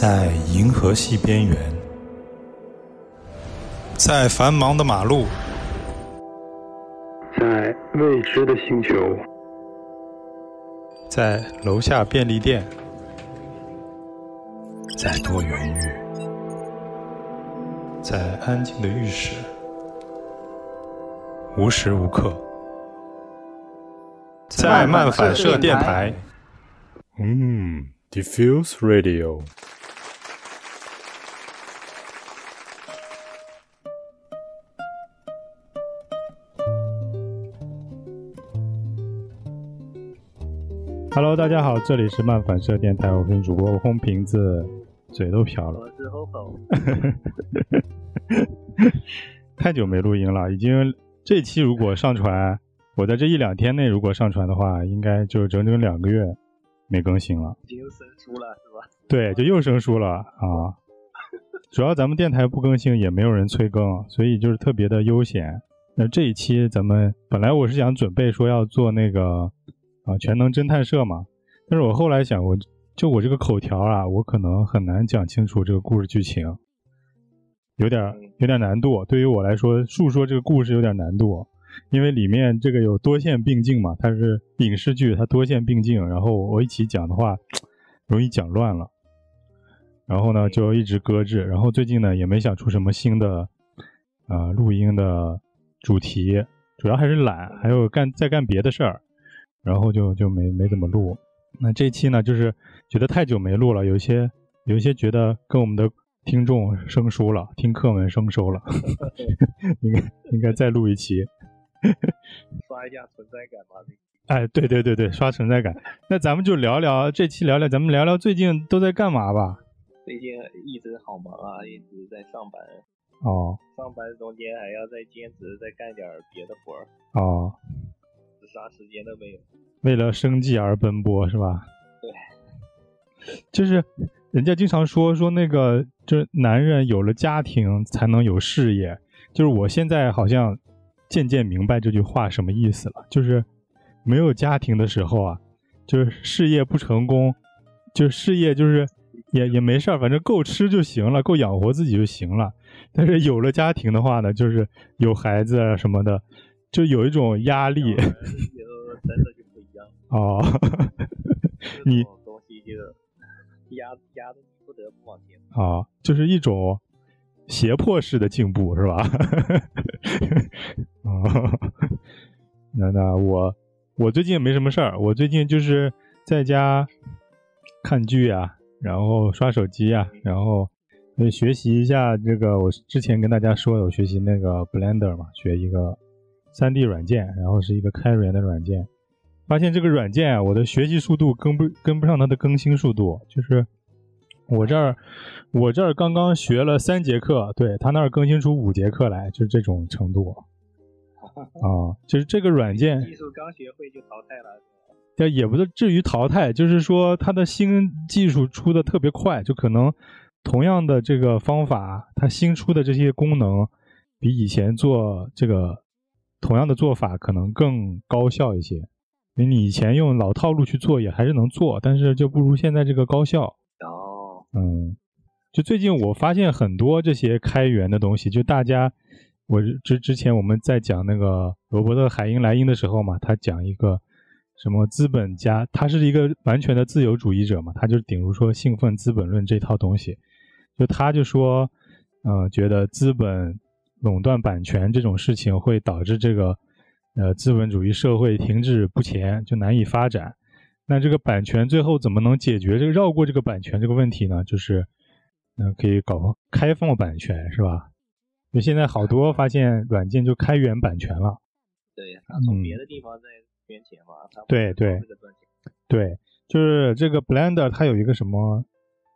在银河系边缘，在繁忙的马路，在未知的星球，在楼下便利店，在多元域，在安静的浴室，无时无刻，在漫反射电台。嗯，Diffuse Radio。Hello，大家好，这里是漫反射电台，我是主播红瓶子，嘴都瓢了。我是 Hopo。太久没录音了，已经这期如果上传，我在这一两天内如果上传的话，应该就整整两个月没更新了。已经生疏了是吧？对，就又生疏了啊。主要咱们电台不更新，也没有人催更，所以就是特别的悠闲。那这一期咱们本来我是想准备说要做那个。啊，全能侦探社嘛，但是我后来想，我就我这个口条啊，我可能很难讲清楚这个故事剧情，有点有点难度。对于我来说，述说这个故事有点难度，因为里面这个有多线并进嘛，它是影视剧，它多线并进，然后我一起讲的话，容易讲乱了。然后呢，就一直搁置。然后最近呢，也没想出什么新的呃录音的主题，主要还是懒，还有干在干别的事儿。然后就就没没怎么录，那这期呢，就是觉得太久没录了，有一些有一些觉得跟我们的听众生疏了，听客们生疏了，应该应该再录一期，刷一下存在感吧。哎，对对对对，刷存在感。那咱们就聊聊这期聊聊，咱们聊聊最近都在干嘛吧。最近一直好忙啊，一直在上班。哦。上班中间还要再兼职，再干点别的活儿。哦。啥时间都没有，为了生计而奔波是吧？对，就是人家经常说说那个，就是男人有了家庭才能有事业。就是我现在好像渐渐明白这句话什么意思了。就是没有家庭的时候啊，就是事业不成功，就事业就是也也没事儿，反正够吃就行了，够养活自己就行了。但是有了家庭的话呢，就是有孩子啊什么的。就有一种压力，真的就不一样哦。你东西就压压的不得不往前啊，就是一种胁迫式的进步，是吧？哦，那那我我最近也没什么事儿，我最近就是在家看剧啊，然后刷手机啊，然后学习一下这个。我之前跟大家说，我学习那个 Blender 嘛，学一个。三 D 软件，然后是一个开源的软件，发现这个软件啊，我的学习速度跟不跟不上它的更新速度，就是我这儿我这儿刚刚学了三节课，对他那儿更新出五节课来，就是这种程度。啊，就是这个软件技术刚学会就淘汰了，但也不至于淘汰，就是说它的新技术出的特别快，就可能同样的这个方法，它新出的这些功能比以前做这个。同样的做法可能更高效一些，你以前用老套路去做也还是能做，但是就不如现在这个高效。哦，嗯，就最近我发现很多这些开源的东西，就大家，我之之前我们在讲那个罗伯特海因莱因的时候嘛，他讲一个什么资本家，他是一个完全的自由主义者嘛，他就顶如说兴奋资本论这套东西，就他就说，嗯，觉得资本。垄断版权这种事情会导致这个，呃，资本主义社会停滞不前，就难以发展。那这个版权最后怎么能解决这个绕过这个版权这个问题呢？就是，嗯，可以搞开放版权，是吧？就现在好多发现软件就开源版权了。对，他从别的地方在圈钱嘛。对对对，就是这个 Blender 它有一个什么？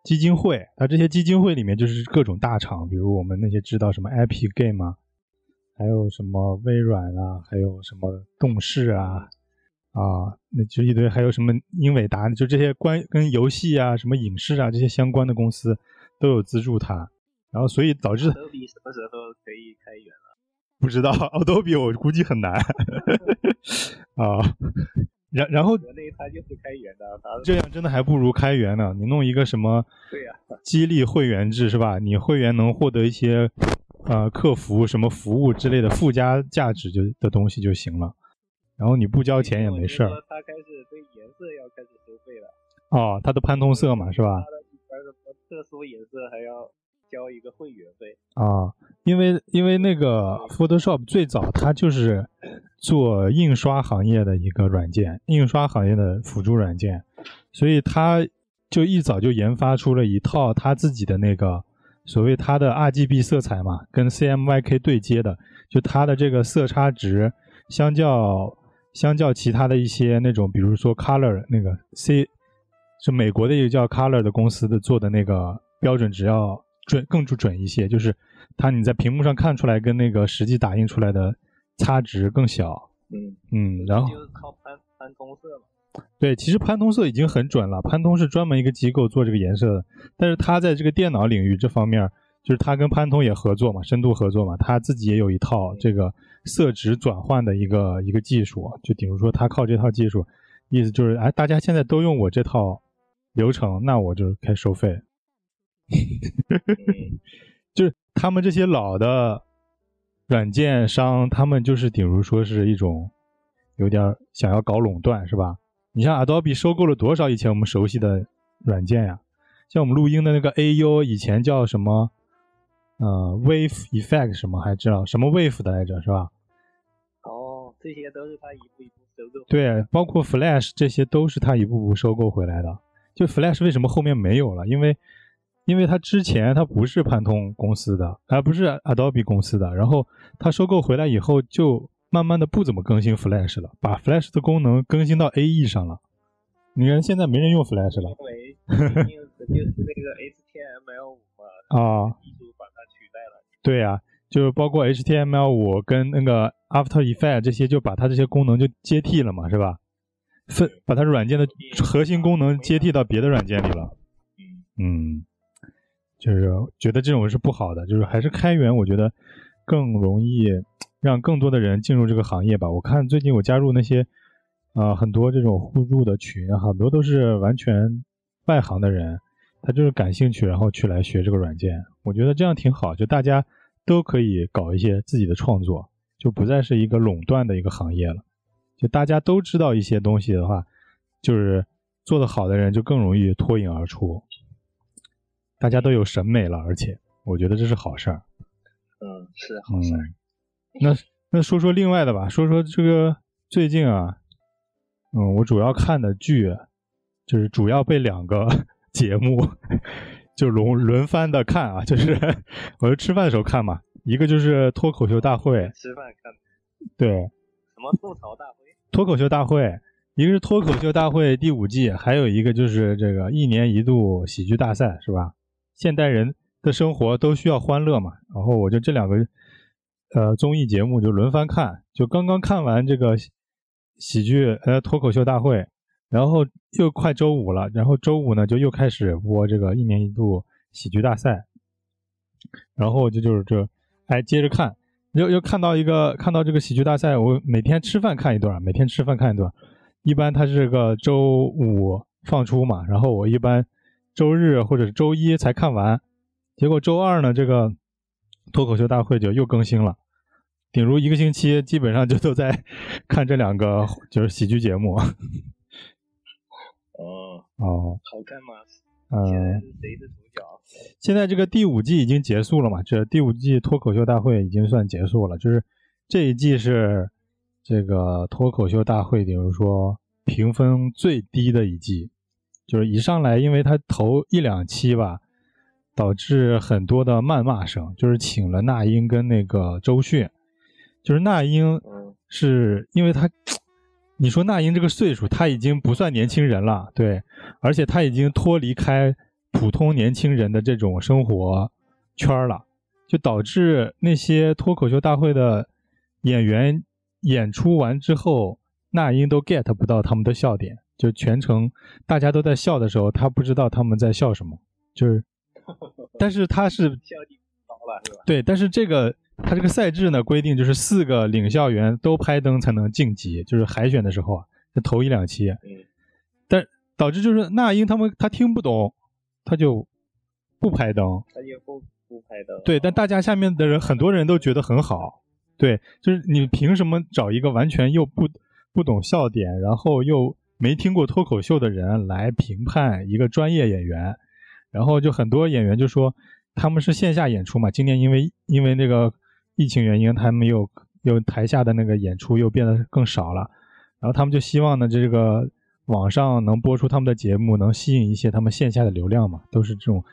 基金会，它这些基金会里面就是各种大厂，比如我们那些知道什么 Epic Game 啊，还有什么微软啊，还有什么动视啊，啊，那就一堆，还有什么英伟达，就这些关跟游戏啊、什么影视啊这些相关的公司都有资助它，然后所以导致。Adobe 什么时候可以开源了？不知道，Adobe 我估计很难 啊。然然后国内它就是开源的，这样真的还不如开源呢。你弄一个什么？对呀，激励会员制是吧？你会员能获得一些呃客服什么服务之类的附加价值就的东西就行了，然后你不交钱也没事儿。他开始对颜色要开始收费了。哦，它的潘通色嘛是吧？它的什么特殊颜色还要交一个会员费。啊，因为因为那个 Photoshop 最早它就是做印刷行业的一个软件，印刷行业的辅助软件，所以他就一早就研发出了一套他自己的那个所谓它的 RGB 色彩嘛，跟 CMYK 对接的，就它的这个色差值相较相较其他的一些那种，比如说 Color 那个 C 是美国的一个叫 Color 的公司的做的那个标准值要准更准一些，就是它你在屏幕上看出来跟那个实际打印出来的差值更小。嗯嗯，然后就是靠潘潘通色嘛。对，其实潘通色已经很准了。潘通是专门一个机构做这个颜色的，但是他在这个电脑领域这方面，就是他跟潘通也合作嘛，深度合作嘛，他自己也有一套这个色值转换的一个一个技术。就比如说他靠这套技术，意思就是哎，大家现在都用我这套流程，那我就开始收费。就是他们这些老的软件商，他们就是比如说是一种有点想要搞垄断，是吧？你像 Adobe 收购了多少以前我们熟悉的软件呀？像我们录音的那个 AU，以前叫什么？呃，Wave Effect 什么还知道什么 Wave 的来着，是吧？哦，这些都是他一步一步收购。对，包括 Flash 这些都是他一步步收购回来的。就 Flash 为什么后面没有了？因为因为它之前它不是潘通公司的，而不是 Adobe 公司的，然后它收购回来以后就。慢慢的不怎么更新 Flash 了，把 Flash 的功能更新到 AE 上了。你看现在没人用 Flash 了，因为就是那个 HTML5 嘛，啊，技术把它取代了。对呀，就是包括 HTML5 跟那个 After Effect 这些，就把它这些功能就接替了嘛，是吧？分把它软件的核心功能接替到别的软件里了。嗯，就是觉得这种是不好的，就是还是开源，我觉得更容易。让更多的人进入这个行业吧。我看最近我加入那些，啊，很多这种互助的群，很多都是完全外行的人，他就是感兴趣，然后去来学这个软件。我觉得这样挺好，就大家都可以搞一些自己的创作，就不再是一个垄断的一个行业了。就大家都知道一些东西的话，就是做得好的人就更容易脱颖而出。大家都有审美了，而且我觉得这是好事儿。嗯，是好事儿。那那说说另外的吧，说说这个最近啊，嗯，我主要看的剧，就是主要被两个 节目 就轮轮番的看啊，就是 我就吃饭的时候看嘛，一个就是脱口秀大会，吃饭看，对，什么吐槽大会，脱口秀大会，一个是脱口秀大会第五季，还有一个就是这个一年一度喜剧大赛，是吧？现代人的生活都需要欢乐嘛，然后我就这两个。呃，综艺节目就轮番看，就刚刚看完这个喜剧呃脱口秀大会，然后又快周五了，然后周五呢就又开始播这个一年一度喜剧大赛，然后就就是这哎接着看，又又看到一个看到这个喜剧大赛，我每天吃饭看一段，每天吃饭看一段，一般它是个周五放出嘛，然后我一般周日或者是周一才看完，结果周二呢这个脱口秀大会就又更新了。顶如一个星期，基本上就都在 看这两个就是喜剧节目。哦哦，好看吗？嗯。现在是谁的主角？现在这个第五季已经结束了嘛？这第五季脱口秀大会已经算结束了，就是这一季是这个脱口秀大会，比如说评分最低的一季，就是一上来，因为他头一两期吧，导致很多的谩骂声，就是请了那英跟那个周迅。就是那英，是因为他，你说那英这个岁数，他已经不算年轻人了，对，而且他已经脱离开普通年轻人的这种生活圈了，就导致那些脱口秀大会的演员演出完之后，那英都 get 不到他们的笑点，就全程大家都在笑的时候，他不知道他们在笑什么，就是，但是他是笑点高了是吧？对，但是这个。他这个赛制呢，规定就是四个领笑员都拍灯才能晋级，就是海选的时候啊，就头一两期。嗯但导致就是那英他们他听不懂，他就不拍灯，他也不不拍灯。对，但大家下面的人很多人都觉得很好，对，就是你凭什么找一个完全又不不懂笑点，然后又没听过脱口秀的人来评判一个专业演员？然后就很多演员就说他们是线下演出嘛，今年因为因为那个疫情原因，他们又又台下的那个演出又变得更少了，然后他们就希望呢这个网上能播出他们的节目，能吸引一些他们线下的流量嘛，都是这种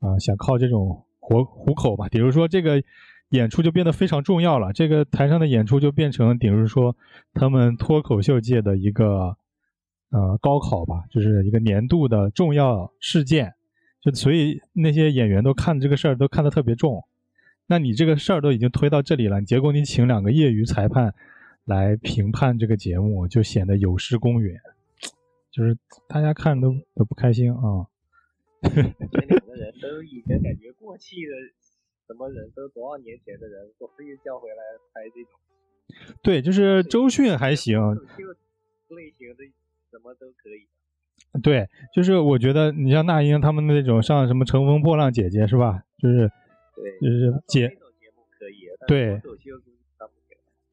啊、想靠这种活糊口吧。比如说这个演出就变得非常重要了，这个台上的演出就变成，比如说他们脱口秀界的一个呃高考吧，就是一个年度的重要事件。就所以那些演员都看这个事儿都看得特别重，那你这个事儿都已经推到这里了，结果你请两个业余裁判来评判这个节目，就显得有失公允，就是大家看都都不开心啊。这两个人都已经感觉过气的，什么人都多少年前的人，我非叫回来拍这种对，就是周迅还行，类型的，什么都可以。对，就是我觉得你像那英他们那种上什么《乘风破浪姐姐》是吧？就是对，就是姐节目可以，对。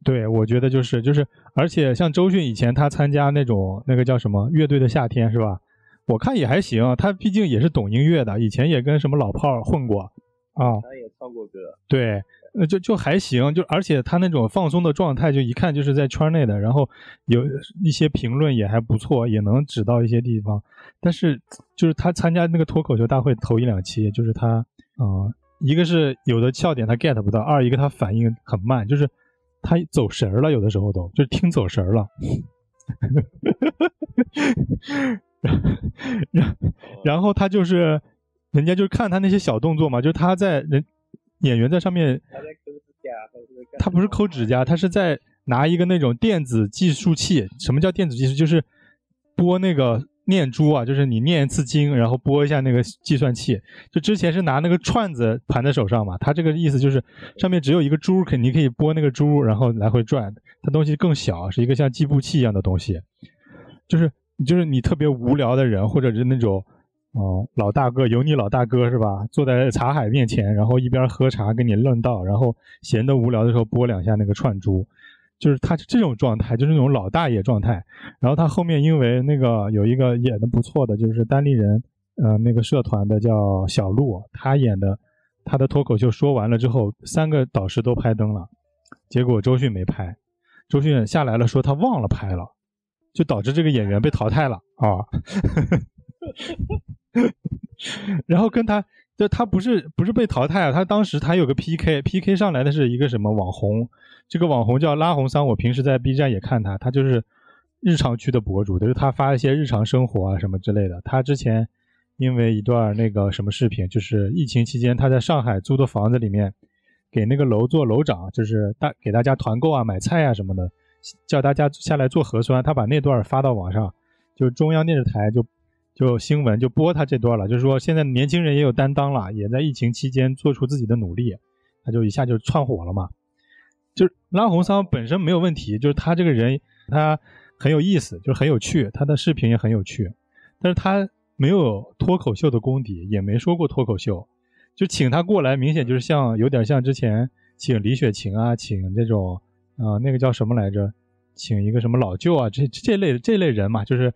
对，我觉得就是就是，而且像周迅以前她参加那种那个叫什么乐队的夏天是吧？我看也还行，她毕竟也是懂音乐的，以前也跟什么老炮儿混过啊。他也唱过歌，对，呃，就就还行，就而且他那种放松的状态，就一看就是在圈内的，然后有一些评论也还不错，也能指到一些地方。但是就是他参加那个脱口秀大会头一两期，就是他啊、一个是有的笑点他 get 不到，二一个他反应很慢，就是他走神儿了，有的时候都就听走神儿了。然然后他就是，人家就是看他那些小动作嘛，就是他在人演员在上面，他不是抠指甲，他是在拿一个那种电子计数器。什么叫电子计数？就是拨那个念珠啊，就是你念一次经，然后拨一下那个计算器。就之前是拿那个串子盘在手上嘛，他这个意思就是上面只有一个珠，肯定可以拨那个珠，然后来回转。它东西更小，是一个像计步器一样的东西。就是就是你特别无聊的人，或者是那种。哦，老大哥，有你老大哥是吧？坐在茶海面前，然后一边喝茶跟你论道，然后闲得无聊的时候拨两下那个串珠，就是他这种状态，就是那种老大爷状态。然后他后面因为那个有一个演的不错的，就是单立人，呃，那个社团的叫小鹿，他演的他的脱口秀说完了之后，三个导师都拍灯了，结果周迅没拍，周迅下来了说他忘了拍了，就导致这个演员被淘汰了啊。然后跟他，就他不是不是被淘汰啊，他当时他有个 PK，PK 上来的是一个什么网红，这个网红叫拉红桑，我平时在 B 站也看他，他就是日常区的博主，就是他发一些日常生活啊什么之类的。他之前因为一段那个什么视频，就是疫情期间他在上海租的房子里面，给那个楼做楼长，就是大给大家团购啊、买菜啊什么的，叫大家下来做核酸，他把那段发到网上，就中央电视台就。就新闻就播他这段了，就是说现在年轻人也有担当了，也在疫情期间做出自己的努力，他就一下就窜火了嘛。就是拉红桑本身没有问题，就是他这个人他很有意思，就是很有趣，他的视频也很有趣，但是他没有脱口秀的功底，也没说过脱口秀，就请他过来，明显就是像有点像之前请李雪琴啊，请这种啊、那个叫什么来着，请一个什么老舅啊，这这类这类人嘛，就是。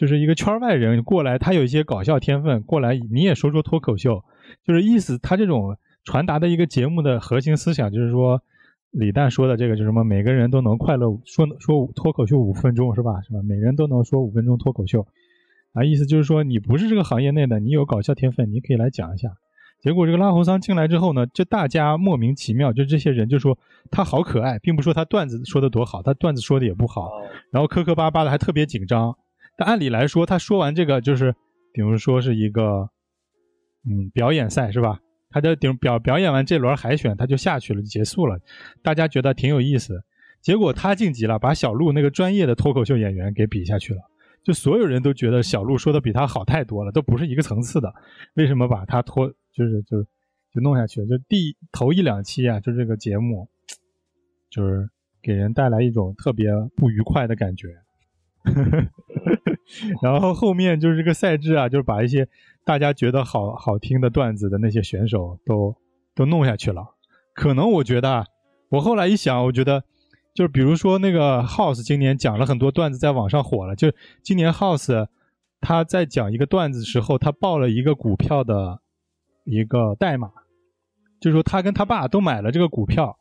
就是一个圈外人过来，他有一些搞笑天分，过来你也说说脱口秀，就是意思他这种传达的一个节目的核心思想，就是说李诞说的这个，就是什么每个人都能快乐说说脱口秀五分钟是吧？是吧？每人都能说五分钟脱口秀，啊，意思就是说你不是这个行业内的，你有搞笑天分，你可以来讲一下。结果这个拉红桑进来之后呢，就大家莫名其妙，就这些人就说他好可爱，并不说他段子说的多好，他段子说的也不好，然后磕磕巴巴的还特别紧张。按理来说，他说完这个就是，比如说是一个，嗯，表演赛是吧？他就顶表表演完这轮海选，他就下去了，就结束了。大家觉得挺有意思，结果他晋级了，把小鹿那个专业的脱口秀演员给比下去了。就所有人都觉得小鹿说的比他好太多了，都不是一个层次的。为什么把他拖，就是就是就弄下去？就第头一两期啊，就这个节目，就是给人带来一种特别不愉快的感觉。然后后面就是这个赛制啊，就是把一些大家觉得好好听的段子的那些选手都都弄下去了。可能我觉得，我后来一想，我觉得就是比如说那个 House 今年讲了很多段子，在网上火了。就今年 House 他在讲一个段子时候，他报了一个股票的一个代码，就是说他跟他爸都买了这个股票，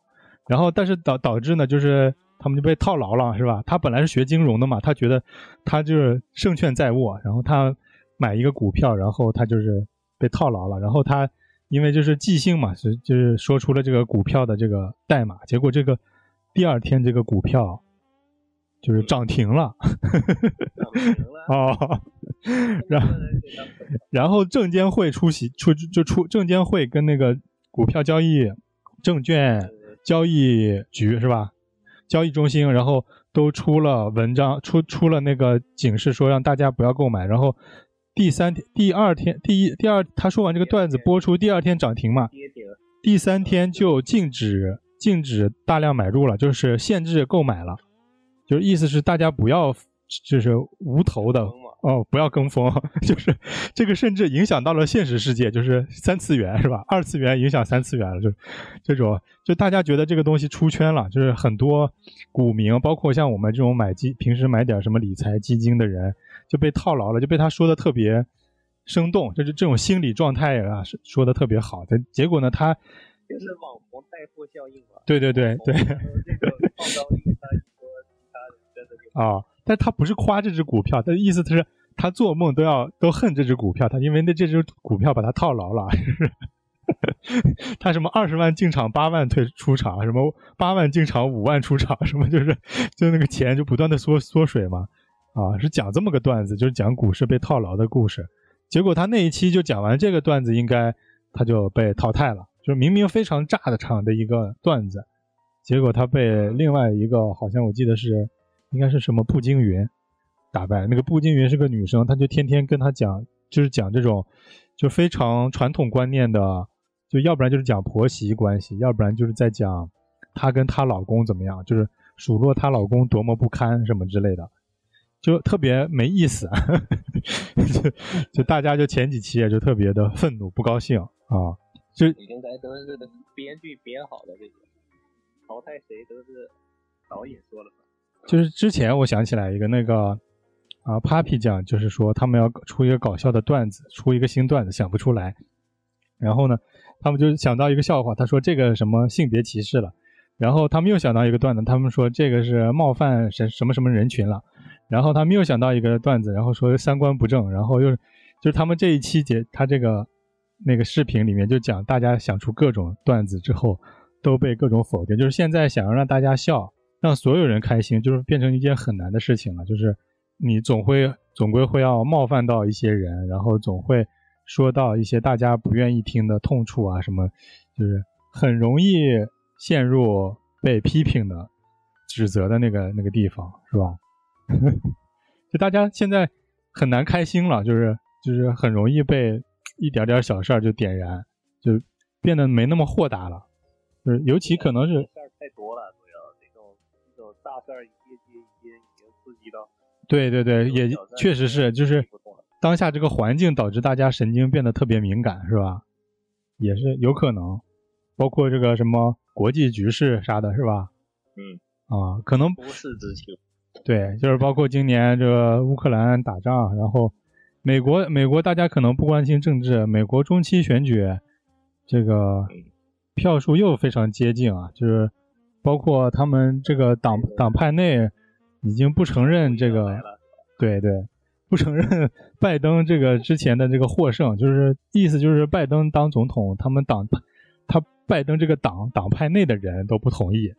然后但是导导致呢，就是他们就被套牢了，是吧？他本来是学金融的嘛，他觉得他就是胜券在握，然后他买一个股票，然后他就是被套牢了，然后他因为就是即兴嘛，是就是说出了这个股票的这个代码，结果这个第二天这个股票就是涨停了，涨停了，哦，然后然后证监会出席出就出证监会跟那个股票交易证券交易局是吧？交易中心，然后都出了文章，出出了那个警示，说让大家不要购买。然后第三天、第二天、第一、第二，他说完这个段子播出，第二天涨停嘛，第三天就禁止禁止大量买入了，就是限制购买了，就是意思是大家不要就是无头的哦，不要跟风，就是这个甚至影响到了现实世界，就是三次元是吧？二次元影响三次元了，就这种，就大家觉得这个东西出圈了，就是很多股民，包括像我们这种买基平时买点什么理财基金的人，就被套牢了，就被他说的特别生动，就是这种心理状态啊，说的特别好。但结果呢，他就是网红带货效应嘛。对对对对啊，但他不是夸这只股票，他的意思是他做梦都要都恨这只股票，他因为那这只股票把他套牢了，他什么二十万进场八万退出场，什么八万进场五万出场，什么就是就那个钱就不断的缩缩水嘛，啊，是讲这么个段子，就是讲股市被套牢的故事。结果他那一期就讲完这个段子，应该他就被淘汰了，就是明明非常炸的场的一个段子，结果他被另外一个好像我记得是应该是什么步惊云打败。那个步惊云是个女生，她就天天跟他讲，就是讲这种就非常传统观念的，就要不然就是讲婆媳关系，要不然就是在讲她跟她老公怎么样，就是数落她老公多么不堪什么之类的。就特别没意思，就就大家就前几期也就特别的愤怒不高兴啊，就应该都是编剧编好的这些，淘汰谁都是导演说了算。就是之前我想起来一个那个啊，Papi 酱，就是说他们要出一个搞笑的段子，出一个新段子想不出来，然后呢，他们就想到一个笑话，他说这个什么性别歧视了，然后他们又想到一个段子，他们说这个是冒犯什什么什么人群了，然后他们又想到一个段子，然后说三观不正，然后又就是他们这一期节他这个那个视频里面就讲大家想出各种段子之后都被各种否定，就是现在想要让大家笑。让所有人开心，就是变成一件很难的事情了。就是你总会总归会要冒犯到一些人，然后总会说到一些大家不愿意听的痛处啊，什么，就是很容易陷入被批评的、指责的那个那个地方，是吧？就大家现在很难开心了，就是就是很容易被一点点小事儿就点燃，就变得没那么豁达了。就是尤其可能是这种大事儿一接接一接，已经刺激到对对对，也确实是，就是当下这个环境导致大家神经变得特别敏感，是吧？也是有可能，包括这个什么国际局势啥的，是吧？嗯，啊，可能不是之秋。对，就是包括今年这个乌克兰打仗，然后美国美国大家可能不关心政治，美国中期选举这个票数又非常接近啊，就是包括他们这个党党派内已经不承认这个对对，不承认 拜登这个之前的这个获胜，就是意思就是拜登当总统，他们党他拜登这个党党派内的人都不同意。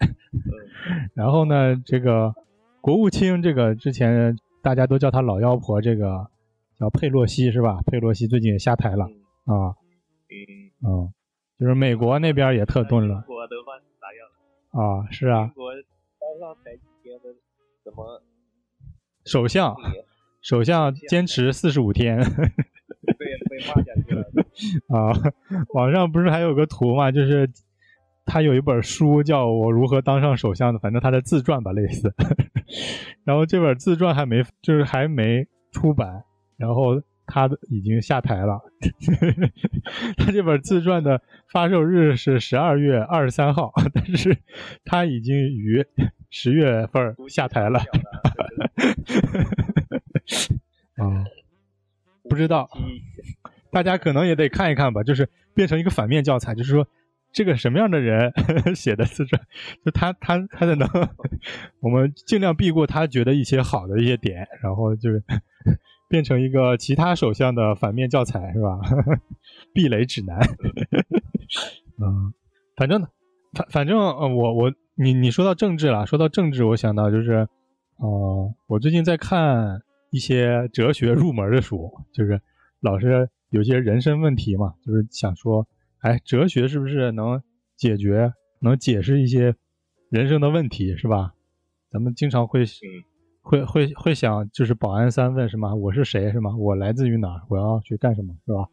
然后呢，这个国务卿这个之前大家都叫他老妖婆，这个叫佩洛西是吧？佩洛西最近也下台了啊，嗯，嗯，就是美国那边也特顿了？啊，是啊刚上台几天的怎么首相也 首相坚持四十五天。被被骂下去了。啊，网上不是还有个图嘛，就是他有一本书叫《我如何当上首相》的，反正他的自传吧，类似。然后这本自传还没，就是还没出版，然后他已经下台了。他这本自传的发售日是十二月二十三号，但是他已经于十月份下台了。啊，不知道，大家可能也得看一看吧，就是变成一个反面教材，就是说。这个什么样的人 写的自传？就他他他的能，我们尽量避过他觉得一些好的一些点，然后就是变成一个其他首相的反面教材，是吧？避雷指南。嗯，反正反反正呃，我我你你说到政治了，说到政治，我想到就是哦，我最近在看一些哲学入门的书，就是老是有些人生问题嘛，就是想说。哎，哲学是不是能解决、能解释一些人生的问题，是吧？咱们经常会会会会想，就是保安三问是吗？我是谁是吗？我来自于哪儿？我要去干什么是吧？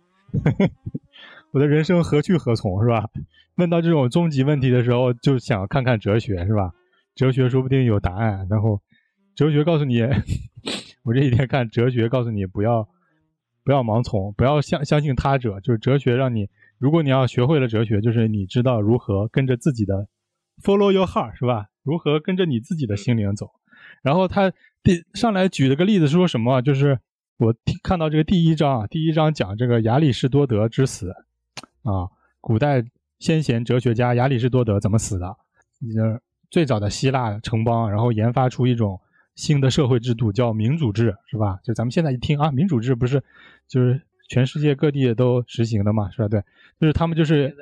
我的人生何去何从是吧？问到这种终极问题的时候，就想看看哲学是吧？哲学说不定有答案。然后，哲学告诉你，我这几天看哲学告诉你，不要不要盲从，不要相相信他者，就是哲学让你。如果你要学会了哲学，就是你知道如何跟着自己的 follow your heart 是吧？如何跟着你自己的心灵走？然后他第上来举了个例子，说什么？就是我看到这个第一章啊，第一章讲这个亚里士多德之死啊，古代先贤哲学家亚里士多德怎么死的？就是最早的希腊城邦，然后研发出一种新的社会制度，叫民主制，是吧？就咱们现在一听啊，民主制不是就是全世界各地都实行的嘛，是吧？对。就是他们就是，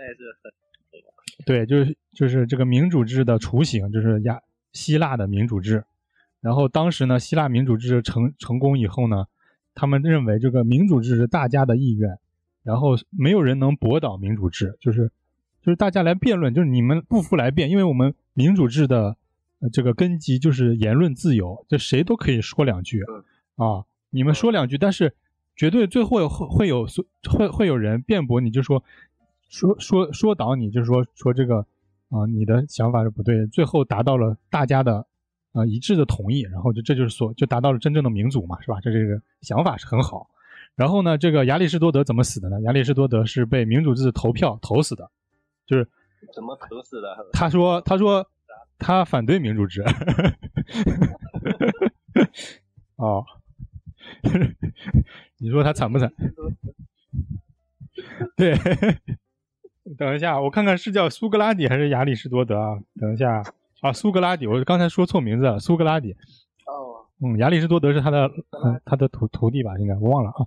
对，就是就是这个民主制的雏形，就是亚希腊的民主制。然后当时呢，希腊民主制成成功以后呢，他们认为这个民主制是大家的意愿，然后没有人能驳倒民主制，就是就是大家来辩论，就是你们不服来辩，因为我们民主制的这个根基就是言论自由，就谁都可以说两句啊，你们说两句，但是。绝对最后会会有会会有人辩驳你，就说说说说倒你，就是说说这个啊，你的想法是不对。最后达到了大家的啊一致的同意，然后就这就是所就达到了真正的民主嘛，是吧？这这个想法是很好。然后呢，这个亚里士多德怎么死的呢？亚里士多德是被民主制投票投死的，就是怎么投死的？他说他说他反对民主制。哦。你说他惨不惨？对，等一下，我看看是叫苏格拉底还是亚里士多德啊？等一下啊，苏格拉底，我刚才说错名字了，苏格拉底。哦，嗯，亚里士多德是他的他的徒徒弟吧？应该我忘了啊。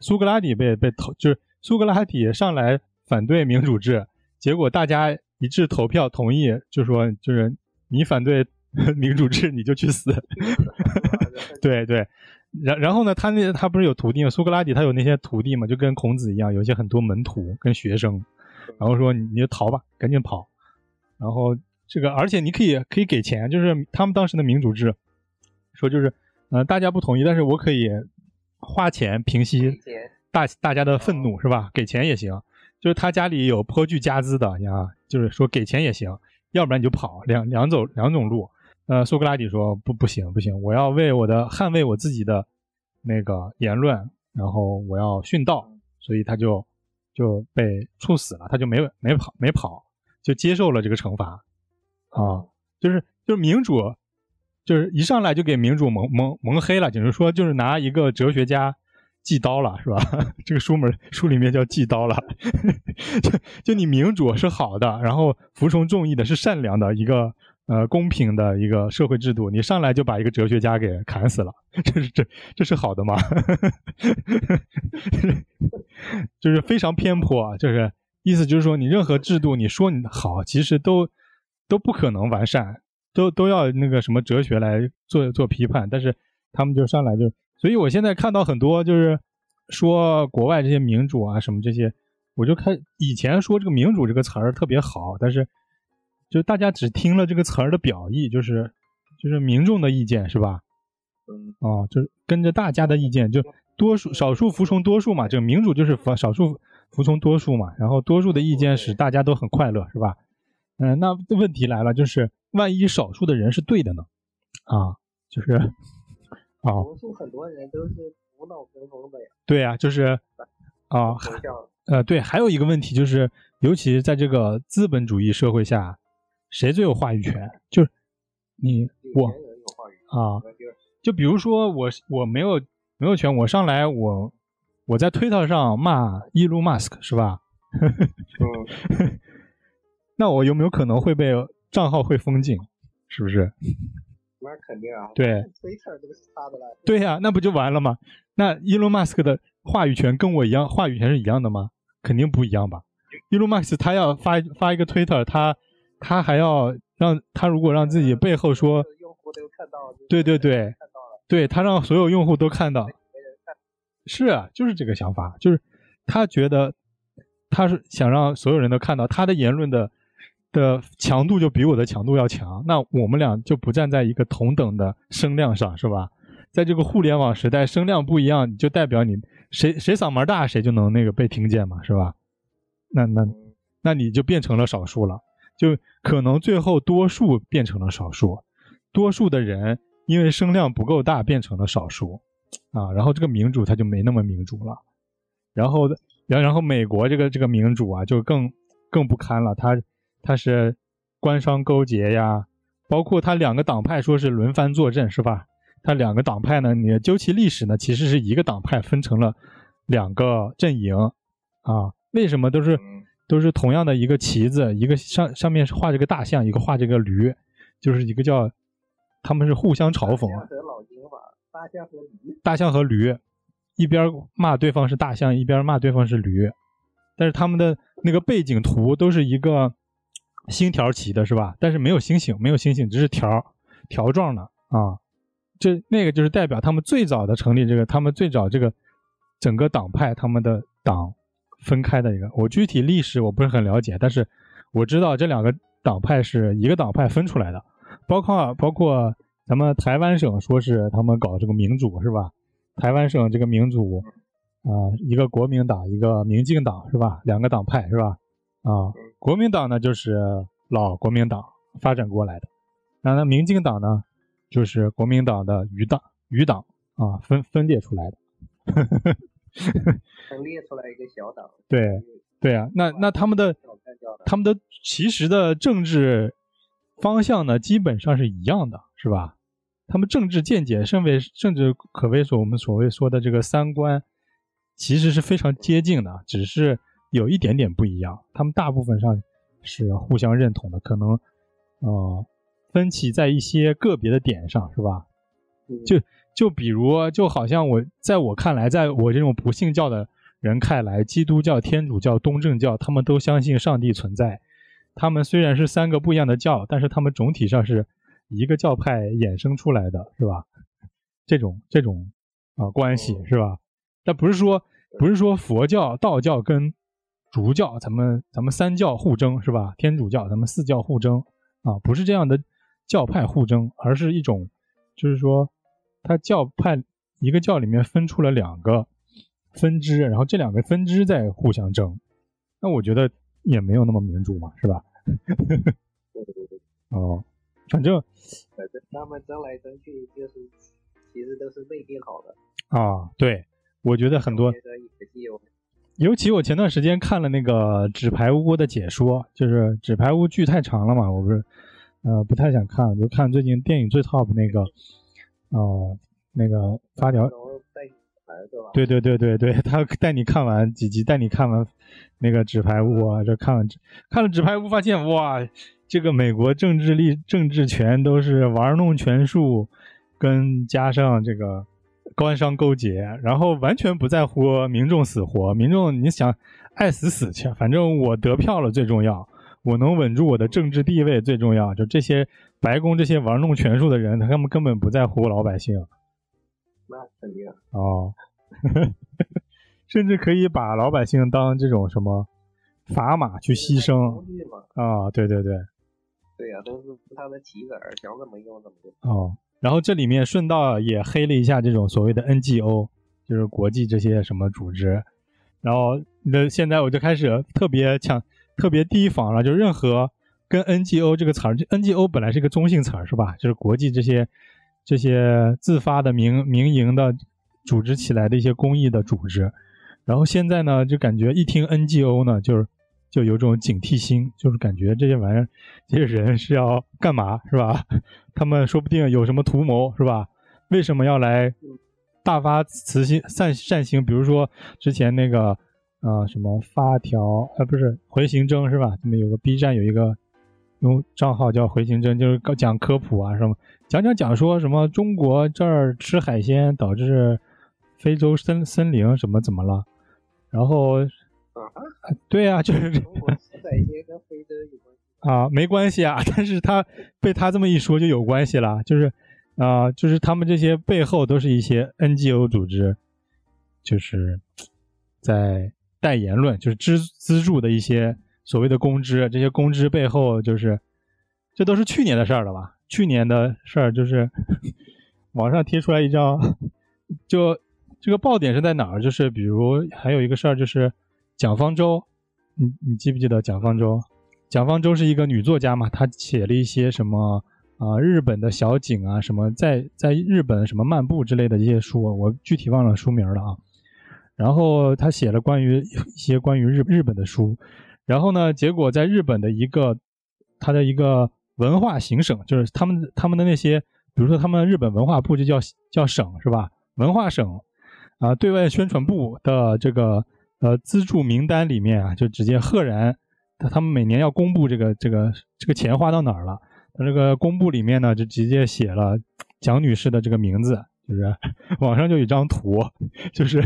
苏格拉底被被投，就是苏格拉底上来反对民主制，结果大家一致投票同意，就说就是你反对 民主制，你就去死。对对。然然后呢，他那他不是有徒弟吗？苏格拉底他有那些徒弟嘛，就跟孔子一样，有一些很多门徒跟学生。然后说你你就逃吧，赶紧跑。然后这个而且你可以可以给钱，就是他们当时的民主制，说就是呃大家不同意，但是我可以花钱平息大大家的愤怒，是吧？给钱也行。就是他家里有颇具家资的呀，就是说给钱也行，要不然你就跑，两两走两种路。呃，苏格拉底说不不行不行，我要为我的捍卫我自己的那个言论，然后我要殉道，所以他就就被处死了，他就没没跑没跑，就接受了这个惩罚啊，就是就是民主，就是一上来就给民主蒙蒙蒙黑了，就是说就是拿一个哲学家祭刀了，是吧？这个书门书里面叫祭刀了，就就你民主是好的，然后服从众议的是善良的一个。呃，公平的一个社会制度，你上来就把一个哲学家给砍死了，这是这这是好的吗？就是非常偏颇，啊就是意思就是说，你任何制度，你说你好，其实都都不可能完善，都都要那个什么哲学来做做批判，但是他们就上来就，所以我现在看到很多就是说国外这些民主啊什么这些，我就看以前说这个民主这个词儿特别好，但是。就大家只听了这个词儿的表意，就是就是民众的意见是吧？嗯，哦，就是跟着大家的意见，就多数少数服从多数嘛。这个民主就是服少数服从多数嘛。然后多数的意见使大家都很快乐，是吧？嗯，那问题来了，就是万一少数的人是对的呢？啊，就是，啊，多数很多人都是无脑跟风的呀。对呀、就是啊，呃，对，还有一个问题就是，尤其是在这个资本主义社会下，谁最有话语权？就是你我啊，就是就比如说我我没有没有权，我上来我我在推特上骂伊隆马斯克是吧？嗯，那我有没有可能会被账号会封禁？是不是？那肯定啊。对，Twitter 这个是他的了。对呀、那不就完了吗？那伊隆马斯克的话语权跟我一样，话语权是一样的吗？肯定不一样吧。伊隆马斯克他要发发一个 Twitter，，他他还要让他如果让自己背后说，用户都看到，对对对对他让所有用户都看到。是啊，就是这个想法，就是他觉得他是想让所有人都看到他的言论的的强度就比我的强度要强，那我们俩就不站在一个同等的声量上，是吧？在这个互联网时代，声量不一样，就代表你谁谁嗓门大，谁就能那个被听见嘛，是吧？那那那你就变成了少数了，就可能最后多数变成了少数，多数的人因为声量不够大变成了少数，啊，然后这个民主它就没那么民主了，然后然然后美国这个这个民主啊就更更不堪了，它它是官商勾结呀，包括它两个党派说是轮番坐镇是吧？它两个党派呢，你究其历史呢，其实是一个党派分成了两个阵营啊，为什么都是嗯都是同样的一个旗子，一个上上面是画着个大象，一个画着个驴，就是一个叫他们是互相嘲讽大象和驴。大象和驴，一边骂对方是大象，一边骂对方是驴，但是他们的那个背景图都是一个星条旗的，是吧？但是没有星星，没有星星，只是条条状的啊。这那个就是代表他们最早的成立这个，他们最早这个整个党派他们的党分开的一个。我具体历史我不是很了解，但是我知道这两个党派是一个党派分出来的，包括包括咱们台湾省说是他们搞这个民主是吧？台湾省这个民主啊、一个国民党，一个民进党是吧？两个党派是吧？啊、国民党呢就是老国民党发展过来的，然后呢，民进党呢就是国民党的余党余党啊分分裂出来的。分裂出来一个小党。对对啊，那那他们的。他们的其实的政治方向呢，基本上是一样的，是吧？他们政治见解，甚为甚至可谓说我们所谓说的这个三观，其实是非常接近的，只是有一点点不一样。他们大部分上是互相认同的，可能呃分歧在一些个别的点上，是吧？嗯就就比如，就好像我在我看来，在我这种不信教的人看来，基督教、天主教、东正教，他们都相信上帝存在。他们虽然是三个不一样的教，但是他们总体上是一个教派衍生出来的，是吧？这种这种啊、关系嗯是吧？但不是说不是说佛教、道教跟儒教，咱们咱们三教互争是吧？天主教咱们四教互争啊，不是这样的教派互争，而是一种就是说，它教派一个教里面分出了两个分支，然后这两个分支在互相争，那我觉得也没有那么民主嘛，是吧？对对对，哦，反正反正他们争来争去，就是其实都是内定好的。啊，对，我觉得很多尤其我前段时间看了那个《纸牌屋》的解说，就是《纸牌屋》剧太长了嘛，我不是呃不太想看，我就看最近电影最 top 那个呃那个发条对？对对对对对，他带你看完几集，带你看完那个《纸牌屋》啊，这看完看了《纸牌屋》，发现哇，这个美国政治力政治权都是玩弄权术，跟加上这个官商勾结，然后完全不在乎民众死活，民众你想爱死死去，反正我得票了最重要，我能稳住我的政治地位最重要。就这些白宫这些玩弄权术的人，他们根本不在乎老百姓。那肯定。哦，甚至可以把老百姓当这种什么砝码去牺牲啊！对对对，对呀、都是他的棋子儿，想怎么用怎么用。哦，然后这里面顺道也黑了一下这种所谓的 NGO，就是国际这些什么组织。然后那现在我就开始特别强、特别提防了，就任何跟 NGO 这个词儿就，NGO 本来是个中性词儿是吧？就是国际这些这些自发的民民营的组织起来的一些公益的组织。然后现在呢，就感觉一听 NGO 呢，就是就有种警惕心，就是感觉这些玩意儿，这些人是要干嘛，是吧？他们说不定有什么图谋，是吧？为什么要来大发慈心、善善行？比如说之前那个啊，什么发条，呃，不是回形针，是吧？他们有个 B 站有一个用账号叫回形针，就是讲科普啊，什么讲讲讲说什么中国这儿吃海鲜导致非洲森森林什么怎么了？然后，对呀，就是中国吃海鲜跟非洲有关系啊，没关系啊。但是他被他这么一说就有关系了，就是啊，就是他们这些背后都是一些 NGO 组织，就是在代言论，就是资资助的一些所谓的公知，这些公知背后就是，这都是去年的事儿了吧？去年的事儿就是 网上贴出来一张，就。这个爆点是在哪儿？就是比如还有一个事儿，就是蒋方舟，你你记不记得蒋方舟？蒋方舟是一个女作家嘛，她写了一些什么啊日本的小景啊，什么在在日本什么漫步之类的一些书，我具体忘了书名了啊。然后她写了关于一些关于日日本的书，然后呢，结果在日本的一个他的一个文化行省，就是他们他们的那些，比如说他们日本文化部就叫叫省是吧？文化省。啊，对外宣传部的这个呃资助名单里面啊，就直接赫然，他他们每年要公布这个这个这个钱花到哪儿了。他这个公布里面呢，就直接写了蒋女士的这个名字，就是 网上就有一张图，就是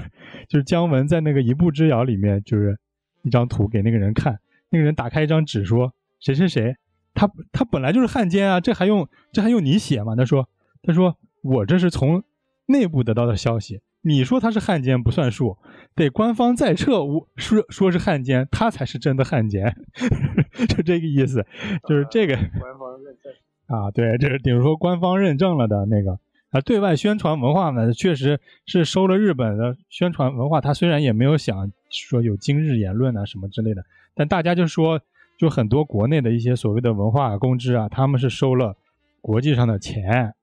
就是姜文在那个一步之遥里面，就是一张图给那个人看，那个人打开一张纸说谁谁谁，他他本来就是汉奸啊，这还用这还用你写吗？他说他说我这是从内部得到的消息。你说他是汉奸不算数，得官方在撤，我说说是汉奸，他才是真的汉奸，就这个意思，就是这个官方认证 啊，对，这是比如说官方认证了的那个啊，对外宣传文化呢，确实是收了日本的宣传文化，他虽然也没有想说有今日言论啊什么之类的，但大家就说，就很多国内的一些所谓的文化公知啊，他们是收了国际上的钱。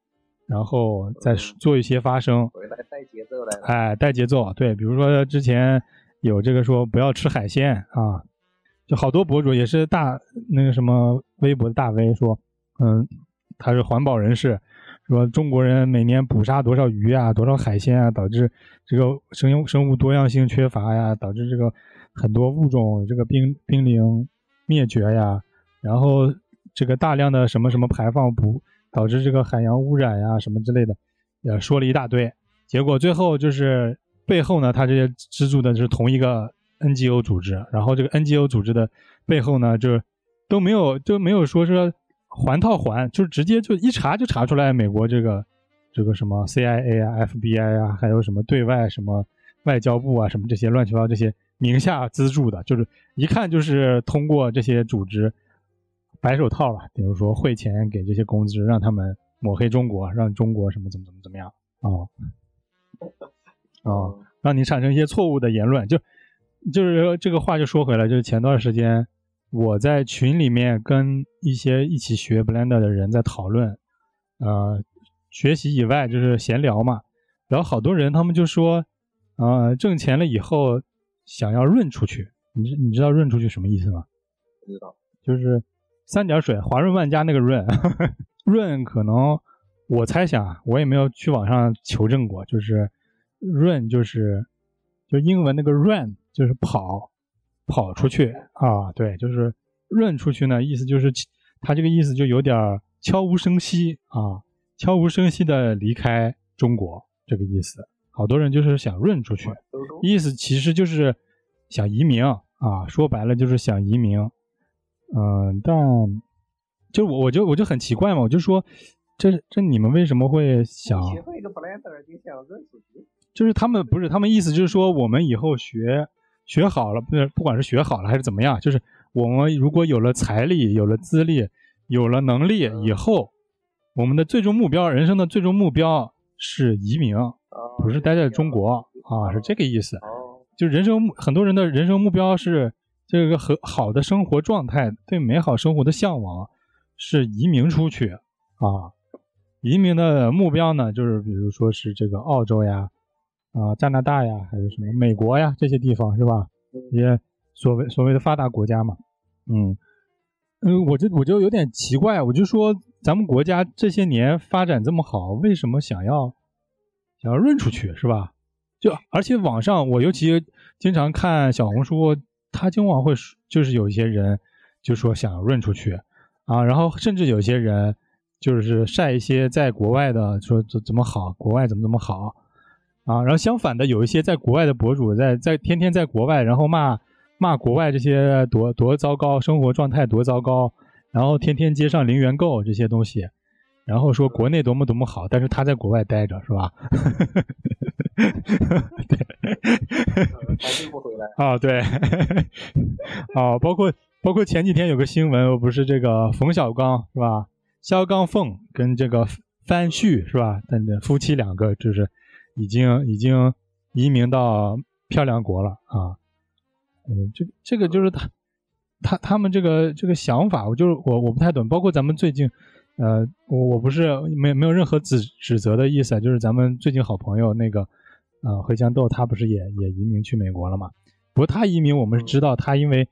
然后再做一些发声，带节奏来哎，带节奏，对，比如说之前有这个说不要吃海鲜啊，就好多博主也是大那个什么微博的大 V 说，嗯，他是环保人士，说中国人每年捕杀多少鱼啊，多少海鲜啊，导致这个生生物多样性缺乏呀，导致这个很多物种这个濒濒临灭绝呀，然后这个大量的什么什么排放不。导致这个海洋污染呀什么之类的，也说了一大堆，结果最后就是背后呢，他这些资助的是同一个 NGO 组织，然后这个 NGO 组织的背后呢，就都没有都没有说是环套环，就是直接就一查就查出来美国这个这个什么 CIA 啊、FBI 啊，还有什么对外什么外交部啊什么这些乱七八糟这些名下资助的，就是一看就是通过这些组织。白手套吧，比如说汇钱给这些公司，让他们抹黑中国，让中国什么怎么怎么怎么样啊啊，让你产生一些错误的言论，就就是这个话就说回来，就是前段时间我在群里面跟一些一起学 Blender 的人在讨论，呃，学习以外就是闲聊嘛，然后好多人他们就说，呃，挣钱了以后想要润出去，你你知道润出去什么意思吗？不知道，就是。三点水，华润万家那个润，润可能我猜想，我也没有去网上求证过，就是润就是就英文那个 run 就是跑跑出去啊，对，就是润出去呢，意思就是他这个意思就有点悄无声息啊，悄无声息的离开中国这个意思，好多人就是想润出去，意思其实就是想移民啊，说白了就是想移民。嗯，但就我我就我就很奇怪嘛，我就说，这这你们为什么会想学会一个 Blender 就想认主题？就是他们不是他们意思就是说，我们以后学学好了，不是不管是学好了还是怎么样，就是我们如果有了财力、有了资历、有了能力以后，我们的最终目标，人生的最终目标是移民，不是待在中国啊，是这个意思。就人生很多人的人生目标是。这个很好的生活状态，对美好生活的向往，是移民出去啊。移民的目标呢，就是比如说是这个澳洲呀，啊、加拿大呀，还有什么美国呀这些地方是吧？一些所谓所谓的发达国家嘛，嗯，嗯，我就我就有点奇怪，我就说咱们国家这些年发展这么好，为什么想要想要润出去是吧？就而且网上我尤其经常看小红书，他经常会就是有一些人就说想要润出去啊，然后甚至有些人就是晒一些在国外的说怎怎么好，国外怎么怎么好啊，然后相反的有一些在国外的博主在在天天在国外，然后骂骂国外这些多多糟糕，生活状态多糟糕，然后天天街上零元购这些东西，然后说国内多么多么好，但是他在国外待着是吧？对还是不回来。啊，对，啊，包括包括前几天有个新闻，不是这个冯小刚是吧？肖钢凤跟这个范旭是吧？但这夫妻两个就是已经已经移民到漂亮国了啊。嗯，这这个就是他他他们这个这个想法，我就是我我不太懂。包括咱们最近，呃，我我不是没没有任何指指责的意思，就是咱们最近好朋友那个。呃，茴香豆他不是也也移民去美国了嘛？不过他移民，我们是知道他因为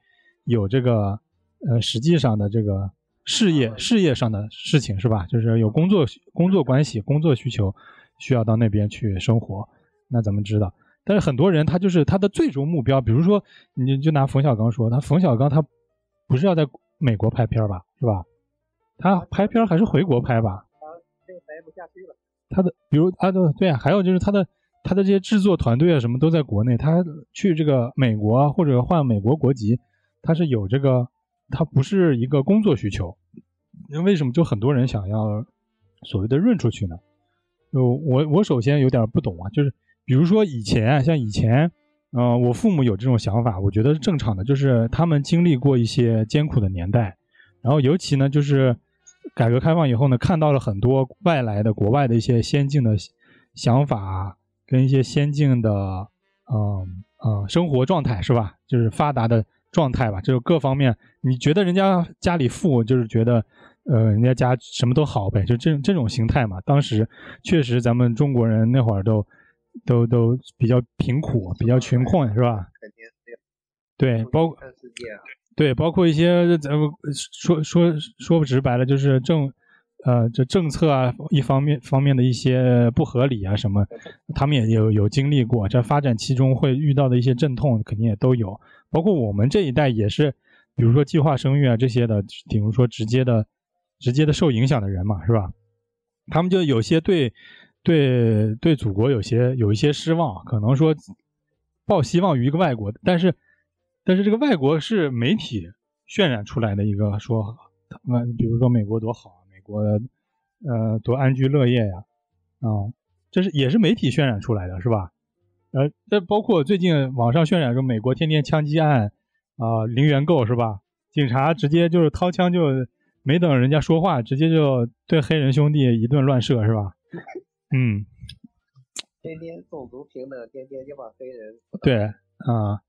有这个呃实际上的这个事业事业上的事情是吧？就是有工作工作关系、工作需求，需要到那边去生活。那咱们知道，但是很多人他就是他的最终目标，比如说你就拿冯小刚说，他冯小刚他不是要在美国拍片吧？是吧？他拍片还是回国拍吧？他这个待不下去了。他的比如啊，对对啊，还有就是他的。他的这些制作团队啊，什么都在国内。他去这个美国啊或者换美国国籍，他是有这个，他不是一个工作需求。那为什么就很多人想要所谓的润出去呢？就我我首先有点不懂啊，就是比如说以前像以前，嗯，我父母有这种想法，我觉得是正常的，就是他们经历过一些艰苦的年代，然后尤其呢，就是改革开放以后呢，看到了很多外来的国外的一些先进的想法。跟一些先进的，嗯呃生活状态是吧？就是发达的状态吧，就是各方面，你觉得人家家里富，就是觉得，呃，人家家什么都好呗，就这种这种形态嘛。当时确实，咱们中国人那会儿都都都比较贫苦，比较穷困，是吧？肯定是。对，包括。对，包括一些咱们说说说不直白了，就是政。呃，这政策啊，一方面方面的一些不合理啊，什么，他们也有有经历过，这发展期中会遇到的一些阵痛，肯定也都有。包括我们这一代也是，比如说计划生育啊这些的，比如说直接的、直接的受影响的人嘛，是吧？他们就有些对对对祖国有些有一些失望，可能说抱希望于一个外国，但是但是这个外国是媒体渲染出来的一个说，他们比如说美国多好。我呃多安居乐业呀，啊，这是也是媒体渲染出来的，是吧？呃，这包括最近网上渲染说美国天天枪击案啊，零元购是吧？警察直接就是掏枪就没等人家说话，直接就对黑人兄弟一顿乱射是吧？嗯，天天种族平等，天天就把黑人对啊，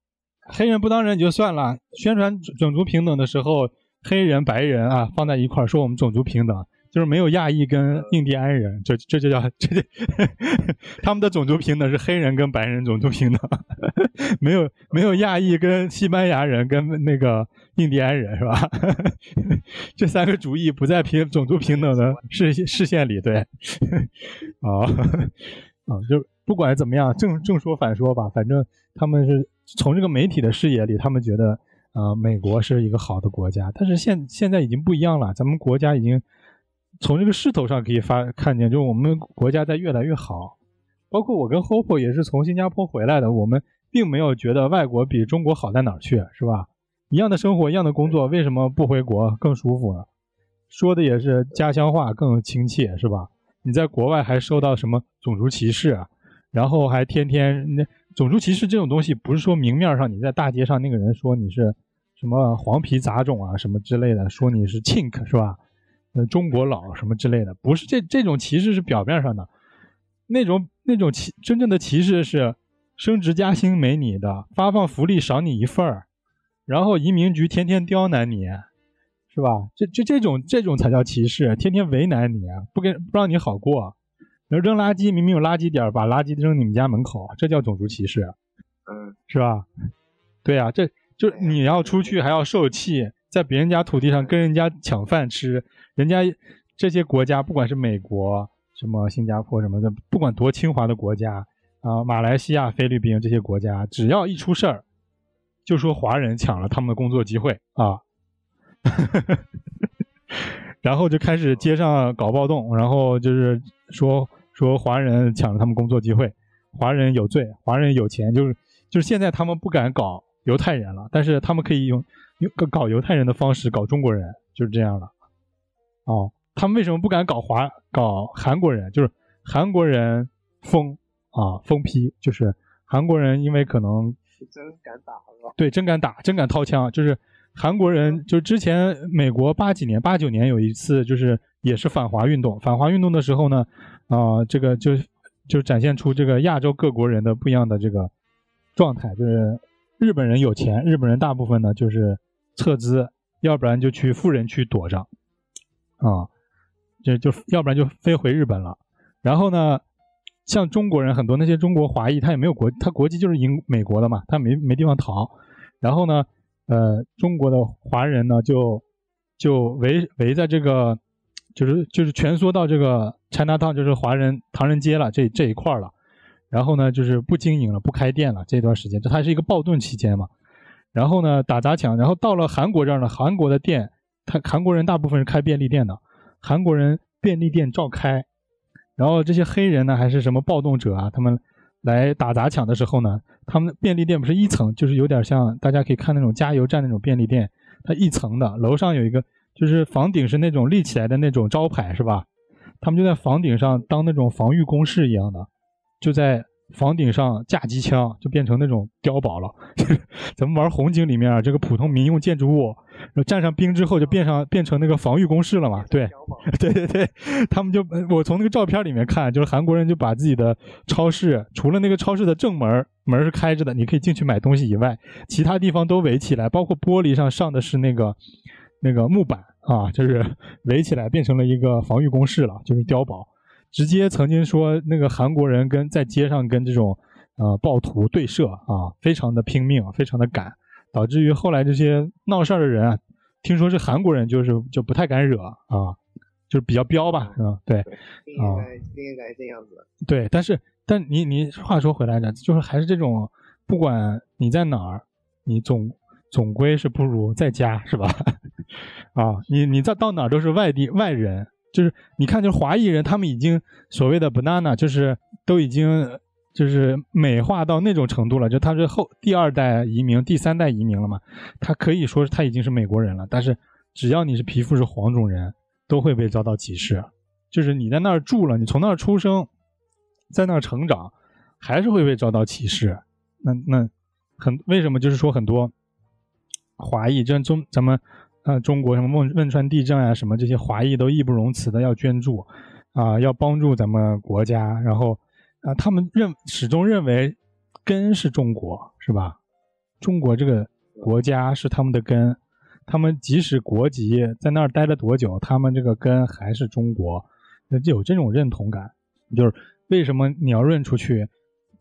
黑人不当人也就算了，宣传种族平等的时候。黑人、白人啊，放在一块儿说我们种族平等，就是没有亚裔跟印第安人，这这就叫这这，他们的种族平等是黑人跟白人种族平等，没有没有亚裔跟西班牙人跟那个印第安人是吧？这三个主义不在平种族平等的视视线里，对，啊啊，就不管怎么样，正正说反说吧，反正他们是从这个媒体的视野里，他们觉得。啊，美国是一个好的国家，但是现现在已经不一样了。咱们国家已经从这个势头上可以发看见，就是我们国家在越来越好。包括我跟 Hope 也是从新加坡回来的，我们并没有觉得外国比中国好在哪儿去，是吧？一样的生活，一样的工作，为什么不回国更舒服呢？说的也是家乡话更亲切，是吧？你在国外还受到什么种族歧视啊，然后还天天那种族歧视这种东西，不是说明面上你在大街上那个人说你是。什么黄皮杂种啊，什么之类的，说你是 chink 是吧？呃，中国佬什么之类的，不是这这种歧视是表面上的，那种那种歧真正的歧视是升职加薪没你的，发放福利少你一份儿，然后移民局天天刁难你，是吧？这这这种这种才叫歧视，天天为难你，不跟不让你好过，然后扔垃圾明明有垃圾点，把垃圾扔你们家门口，这叫种族歧视，嗯，是吧？对啊，这就是你要出去还要受气，在别人家土地上跟人家抢饭吃，人家这些国家不管是美国、什么新加坡什么的，不管多清华的国家啊，马来西亚、菲律宾这些国家，只要一出事儿，就说华人抢了他们的工作机会啊。然后就开始街上搞暴动，然后就是说说华人抢了他们工作机会，华人有罪，华人有钱，就是就是现在他们不敢搞犹太人了，但是他们可以用用搞犹太人的方式搞中国人，就是这样了。哦，他们为什么不敢搞华搞韩国人？就是韩国人疯啊疯批，就是韩国人因为可能是真敢打？对真敢打，真敢掏枪，就是。韩国人就之前美国八几年、八九年有一次，就是也是反华运动。反华运动的时候呢，啊，这个就就展现出这个亚洲各国人的不一样的这个状态。就是日本人有钱，日本人大部分呢就是撤资，要不然就去富人区躲着，啊，就就要不然就飞回日本了。然后呢，像中国人很多那些中国华裔，他也没有国，他国籍就是英美国的嘛，他没没地方逃。然后呢？呃，中国的华人呢，就就围围在这个，就是就是蜷缩到这个 China Town，就是华人唐人街了这这一块了。然后呢，就是不经营了，不开店了。这段时间，这它是一个暴动期间嘛。然后呢，打砸抢。然后到了韩国这儿呢，韩国的店，他韩国人大部分是开便利店的，韩国人便利店照开。然后这些黑人呢，还是什么暴动者啊，他们。来打砸抢的时候呢，他们便利店不是一层，就是有点像大家可以看那种加油站那种便利店，它一层的，楼上有一个，就是房顶是那种立起来的那种招牌，是吧？他们就在房顶上当那种防御工事一样的，就在。房顶上架机枪，就变成那种碉堡了。咱们玩红警里面这个普通民用建筑物，站上兵之后就变上变成那个防御工事了嘛？对，对对对，他们就我从那个照片里面看，就是韩国人就把自己的超市，除了那个超市的正门门是开着的，你可以进去买东西以外，其他地方都围起来，包括玻璃上上的是那个那个木板啊，就是 围起来变成了一个防御工事了，就是碉堡。直接曾经说那个韩国人跟在街上跟这种呃暴徒对射啊，非常的拼命，非常的敢，导致于后来这些闹事儿的人啊，听说是韩国人，就是就不太敢惹啊，就是比较彪吧，是吧？对，啊，应该这样子。对，但是但你你话说回来呢，就是还是这种，不管你在哪儿，你总总归是不如在家，是吧？啊，你你在到哪儿都是外地外人。就是你看，就是华裔人，他们已经所谓的 banana，就是都已经就是美化到那种程度了，就他是后第二代移民、第三代移民了嘛，他可以说他已经是美国人了。但是只要你是皮肤是黄种人，都会被遭到歧视。就是你在那儿住了，你从那儿出生，在那儿成长，还是会被遭到歧视。那那很为什么？就是说很多华裔，就像中咱们。啊，中国什么汶汶川地震啊，什么这些华裔都义不容辞的要捐助，啊，要帮助咱们国家。然后，啊，他们认始终认为根是中国，是吧？中国这个国家是他们的根，他们即使国籍在那儿待了多久，他们这个根还是中国，就有这种认同感。就是为什么你要润出去？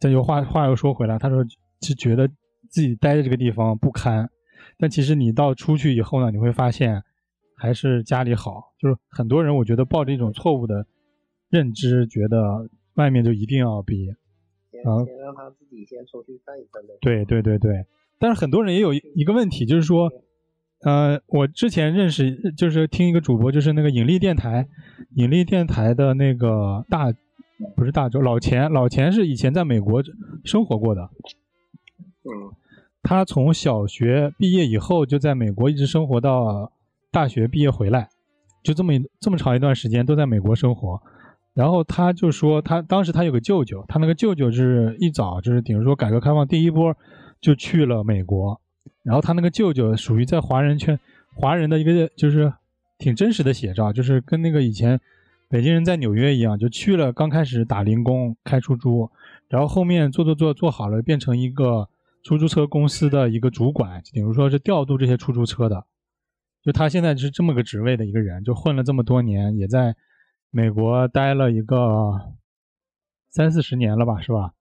再有话话又说回来，他说是觉得自己待的这个地方不堪。但其实你到出去以后呢，你会发现还是家里好。就是很多人我觉得抱着一种错误的认知，觉得外面就一定要比，啊，先让他自己先出去看一看呗。对对对对。但是很多人也有一个问题，就是说，呃，我之前认识就是听一个主播，就是那个引力电台，引力电台的那个大不是大周老钱，老钱是以前在美国生活过的。嗯。他从小学毕业以后就在美国一直生活到大学毕业回来，就这么一这么长一段时间都在美国生活。然后他就说，他当时他有个舅舅，他那个舅舅是一早就是等于说改革开放第一波就去了美国。然后他那个舅舅属于在华人圈华人的一个就是挺真实的写照，就是跟那个以前北京人在纽约一样，就去了刚开始打零工开出租，然后后面做做做做好了，变成一个。出租车公司的一个主管，就比如说是调度这些出租车的，就他现在是这么个职位的一个人，就混了这么多年，也在美国待了一个三四十年了吧，是吧？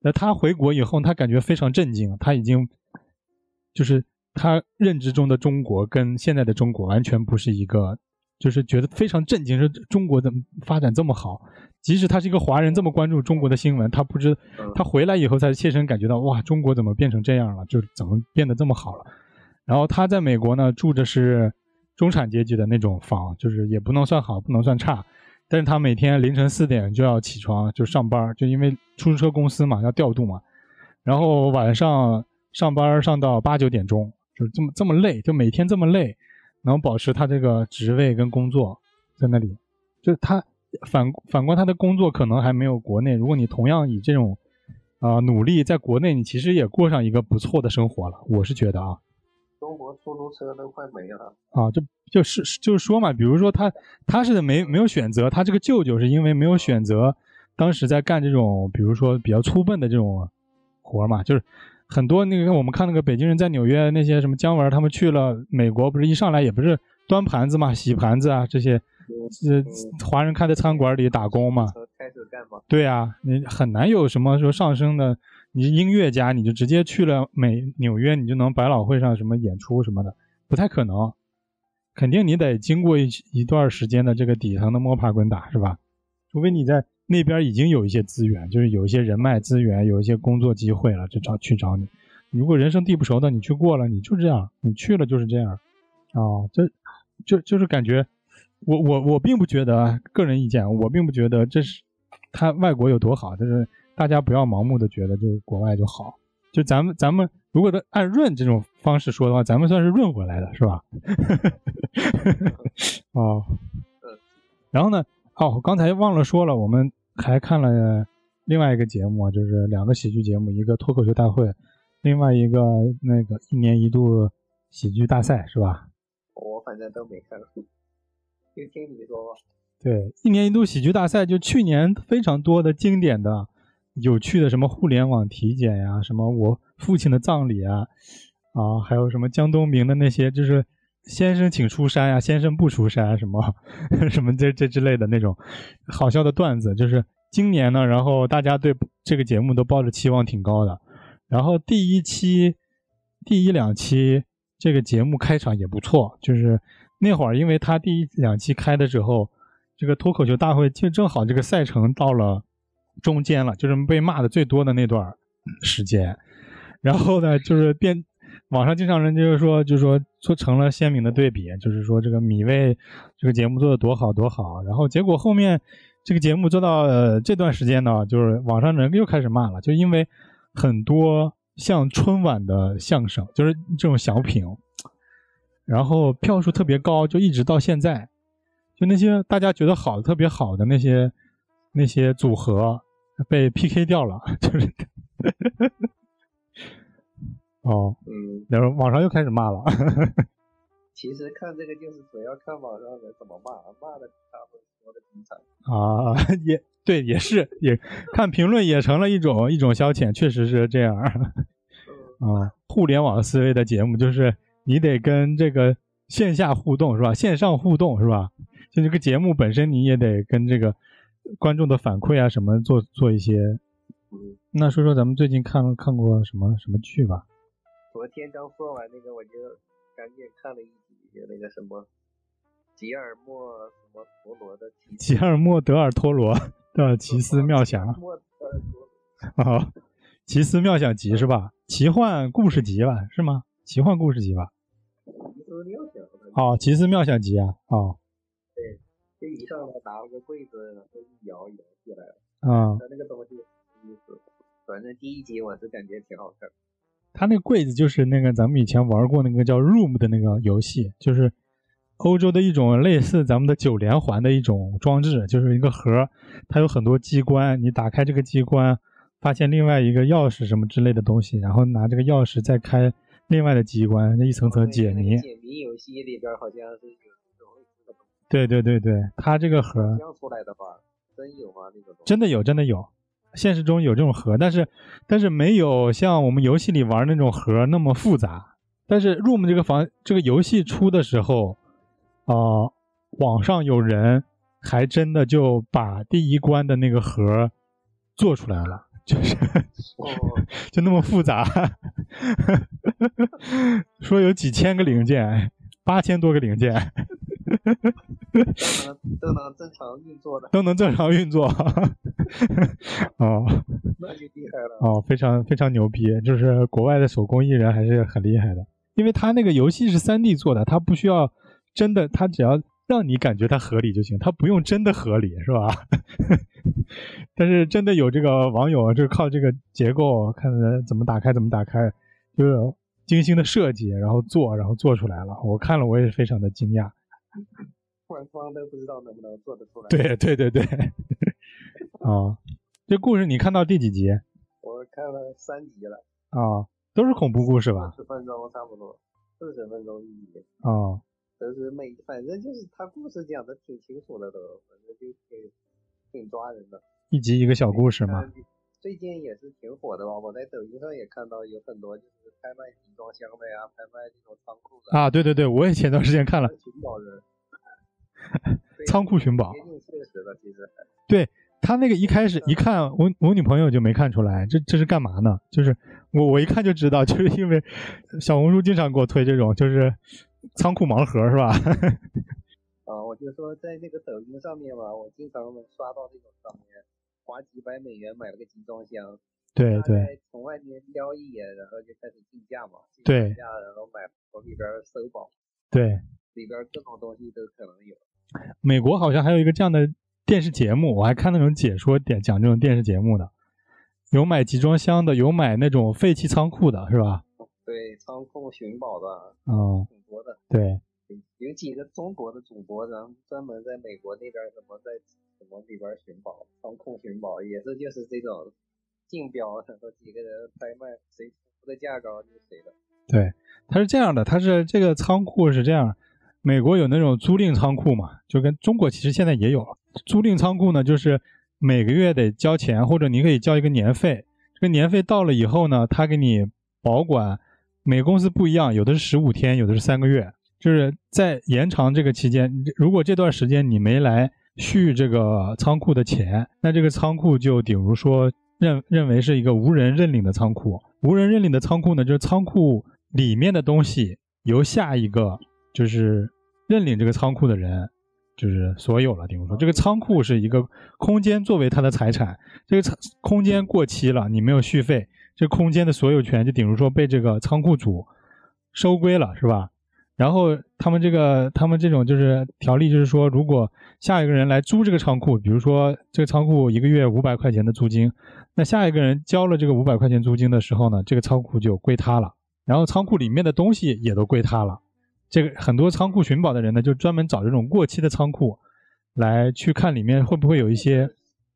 那他回国以后，他感觉非常震惊，他已经就是他认知中的中国跟现在的中国完全不是一个，就是觉得非常震惊，说中国怎么发展这么好？即使他是一个华人，这么关注中国的新闻，他不知他回来以后才切身感觉到，哇，中国怎么变成这样了？就怎么变得这么好了？然后他在美国呢，住的是中产阶级的那种房，就是也不能算好，不能算差。但是他每天凌晨四点就要起床就上班，就因为出租车公司嘛要调度嘛，然后晚上上班上到八九点钟，就这么这么累，就每天这么累，能保持他这个职位跟工作在那里，就他反反观他的工作可能还没有国内，如果你同样以这种啊努力在国内，你其实也过上一个不错的生活了，我是觉得啊。中国出租车都快没了啊！就就是就是说嘛，比如说他他是没没有选择，他这个舅舅是因为没有选择，当时在干这种比如说比较粗笨的这种活嘛，就是很多那个我们看那个北京人在纽约那些什么姜文他们去了美国，不是一上来也不是端盘子嘛、洗盘子啊这些，呃华人开的餐馆里打工嘛，开始干嘛？对啊，你很难有什么说上升的。你是音乐家，你就直接去了美纽约，你就能百老汇上什么演出什么的，不太可能。肯定你得经过一一段时间的这个底层的摸爬滚打，是吧？除非你在那边已经有一些资源，就是有一些人脉资源，有一些工作机会了，就找去找你。如果人生地不熟的，你去过了，你就这样，你去了就是这样。啊，这就就是感觉，我我我并不觉得，个人意见，我并不觉得这是他外国有多好，就是。大家不要盲目的觉得就国外就好，就咱们咱们如果都按润这种方式说的话，咱们算是润回来的是吧？哦，然后呢？哦，刚才忘了说了，我们还看了另外一个节目，就是两个喜剧节目，一个脱口秀大会，另外一个那个一年一度喜剧大赛是吧？我反正都没看，就听你说吧。对，一年一度喜剧大赛就去年非常多的经典的。有趣的什么互联网体检呀，什么我父亲的葬礼啊，啊，还有什么江东明的那些，就是先生请出山呀，先生不出山，什么什么这这之类的那种好笑的段子，就是今年呢，然后大家对这个节目都抱着期望挺高的，然后第一期、第一两期这个节目开场也不错，就是那会儿因为他第一两期开的时候，这个脱口秀大会就正好这个赛程到了。中间了，就是被骂的最多的那段时间，然后呢，就是变网上经常人就是说，就是说做成了鲜明的对比，就是说这个米未这个节目做的多好多好，然后结果后面这个节目做到这段时间呢，就是网上人又开始骂了，就因为很多像春晚的相声，就是这种小品，然后票数特别高，就一直到现在，就那些大家觉得好的特别好的那些。那些组合被 PK 掉了，就是，哦，嗯，然后网上又开始骂了。其实看这个就是主要看网上人怎么骂，骂的他会说的精彩。啊，也对，也是，也看评论也成了一种一种消遣，确实是这样。啊，互联网思维的节目就是你得跟这个线下互动是吧？线上互动是吧？就这个节目本身你也得跟这个。观众的反馈啊，什么做做一些，那说说咱们最近看了看过什么什么剧吧。昨天刚说完那个，我就赶紧看了一集，就那个什么吉尔莫什么陀螺的吉尔莫德尔托罗的奇思妙想。啊，奇思妙想集是吧？奇幻故事集吧，是吗？奇幻故事集吧。奇思妙想。哦，奇思妙想集啊，哦。对就一上来拿了个柜子，然后一摇摇起来了。啊，那个东西意思，反正第一集我是感觉挺好看。他那个柜子就是那个咱们以前玩过那个叫 Room 的那个游戏，就是欧洲的一种类似咱们的九连环的一种装置，就是一个盒，它有很多机关，你打开这个机关，发现另外一个钥匙什么之类的东西，然后拿这个钥匙再开另外的机关，那一层层解谜。解谜游戏里边好像是有。对对对对，它这个盒出来的话，真有吗？那个真的有，真的有，现实中有这种盒，但是但是没有像我们游戏里玩那种盒那么复杂。但是 Room 这个房这个游戏出的时候，啊，网上有人还真的就把第一关的那个盒做出来了，就是哦，就那么复杂，说有几千个零件，八千多个零件都能都能正常运作的，都能正常运作，哦那就厉害了。哦，非常非常牛逼，就是国外的手工艺人还是很厉害的，因为他那个游戏是三 D 做的，他不需要真的，他只要让你感觉它合理就行，它不用真的合理，是吧？但是真的有这个网友就是靠这个结构，看怎么打开怎么打开，就是精心的设计，然后做，然后做出来了。我看了我也是非常的惊讶。官方都不知道能不能做得出来。，对对对对，啊，这故事你看到第几集我看了三集了，啊？都是恐怖故事吧？十分钟差不多，四十分钟一集。啊都是每反正就是他故事讲的挺清楚的都，反正就挺挺抓人的。一集一个小故事嘛。嗯最近也是挺火的吧？我在抖音上也看到有很多就是拍卖集装箱的呀，拍卖这种仓库的啊，对对对，我也前段时间看了寻宝人，仓库寻宝接，近现实的，其实 他那个一开始一看，我我女朋友就没看出来，这这是干嘛呢？就是我我一看就知道，就是因为小红书经常给我推这种，就是仓库盲盒是吧？啊，我就说在那个抖音上面嘛，我经常能刷到这种上面花几百美元买了个集装箱，对对从外面撩一眼，然后就开始竞价嘛，竞价然后买从里边搜宝，对，里边各种东西都可能有。美国好像还有一个这样的电视节目，我还看那种解说点讲这种电视节目的，有买集装箱的，有买那种废弃仓库的，是吧？对，仓库寻宝的嗯，挺多的，对，有几个中国的主播，然后专门在美国那边儿什么在什么里边寻宝，仓库寻宝也是就是这种竞标，然后几个人拍卖，谁出的价高就是谁的。对，它是这样的，它是这个仓库是这样，美国有那种租赁仓库嘛，就跟中国其实现在也有了。租赁仓库呢，就是每个月得交钱，或者你可以交一个年费。这个年费到了以后呢，他给你保管，每个公司不一样，有的是十五天，有的是三个月。就是在延长这个期间，如果这段时间你没来续这个仓库的钱，那这个仓库就比如说认认为是一个无人认领的仓库。无人认领的仓库呢，就是仓库里面的东西由下一个就是认领这个仓库的人就是所有了。比如说，这个仓库是一个空间作为他的财产，这个仓空间过期了，你没有续费，这空间的所有权就比如说被这个仓库主收归了，是吧？然后他们这个他们这种就是条例，就是说，如果下一个人来租这个仓库，比如说这个仓库一个月五百块钱的租金，那下一个人交了这个五百块钱租金的时候呢，这个仓库就归他了，然后仓库里面的东西也都归他了。这个很多仓库寻宝的人呢，就专门找这种过期的仓库，来去看里面会不会有一些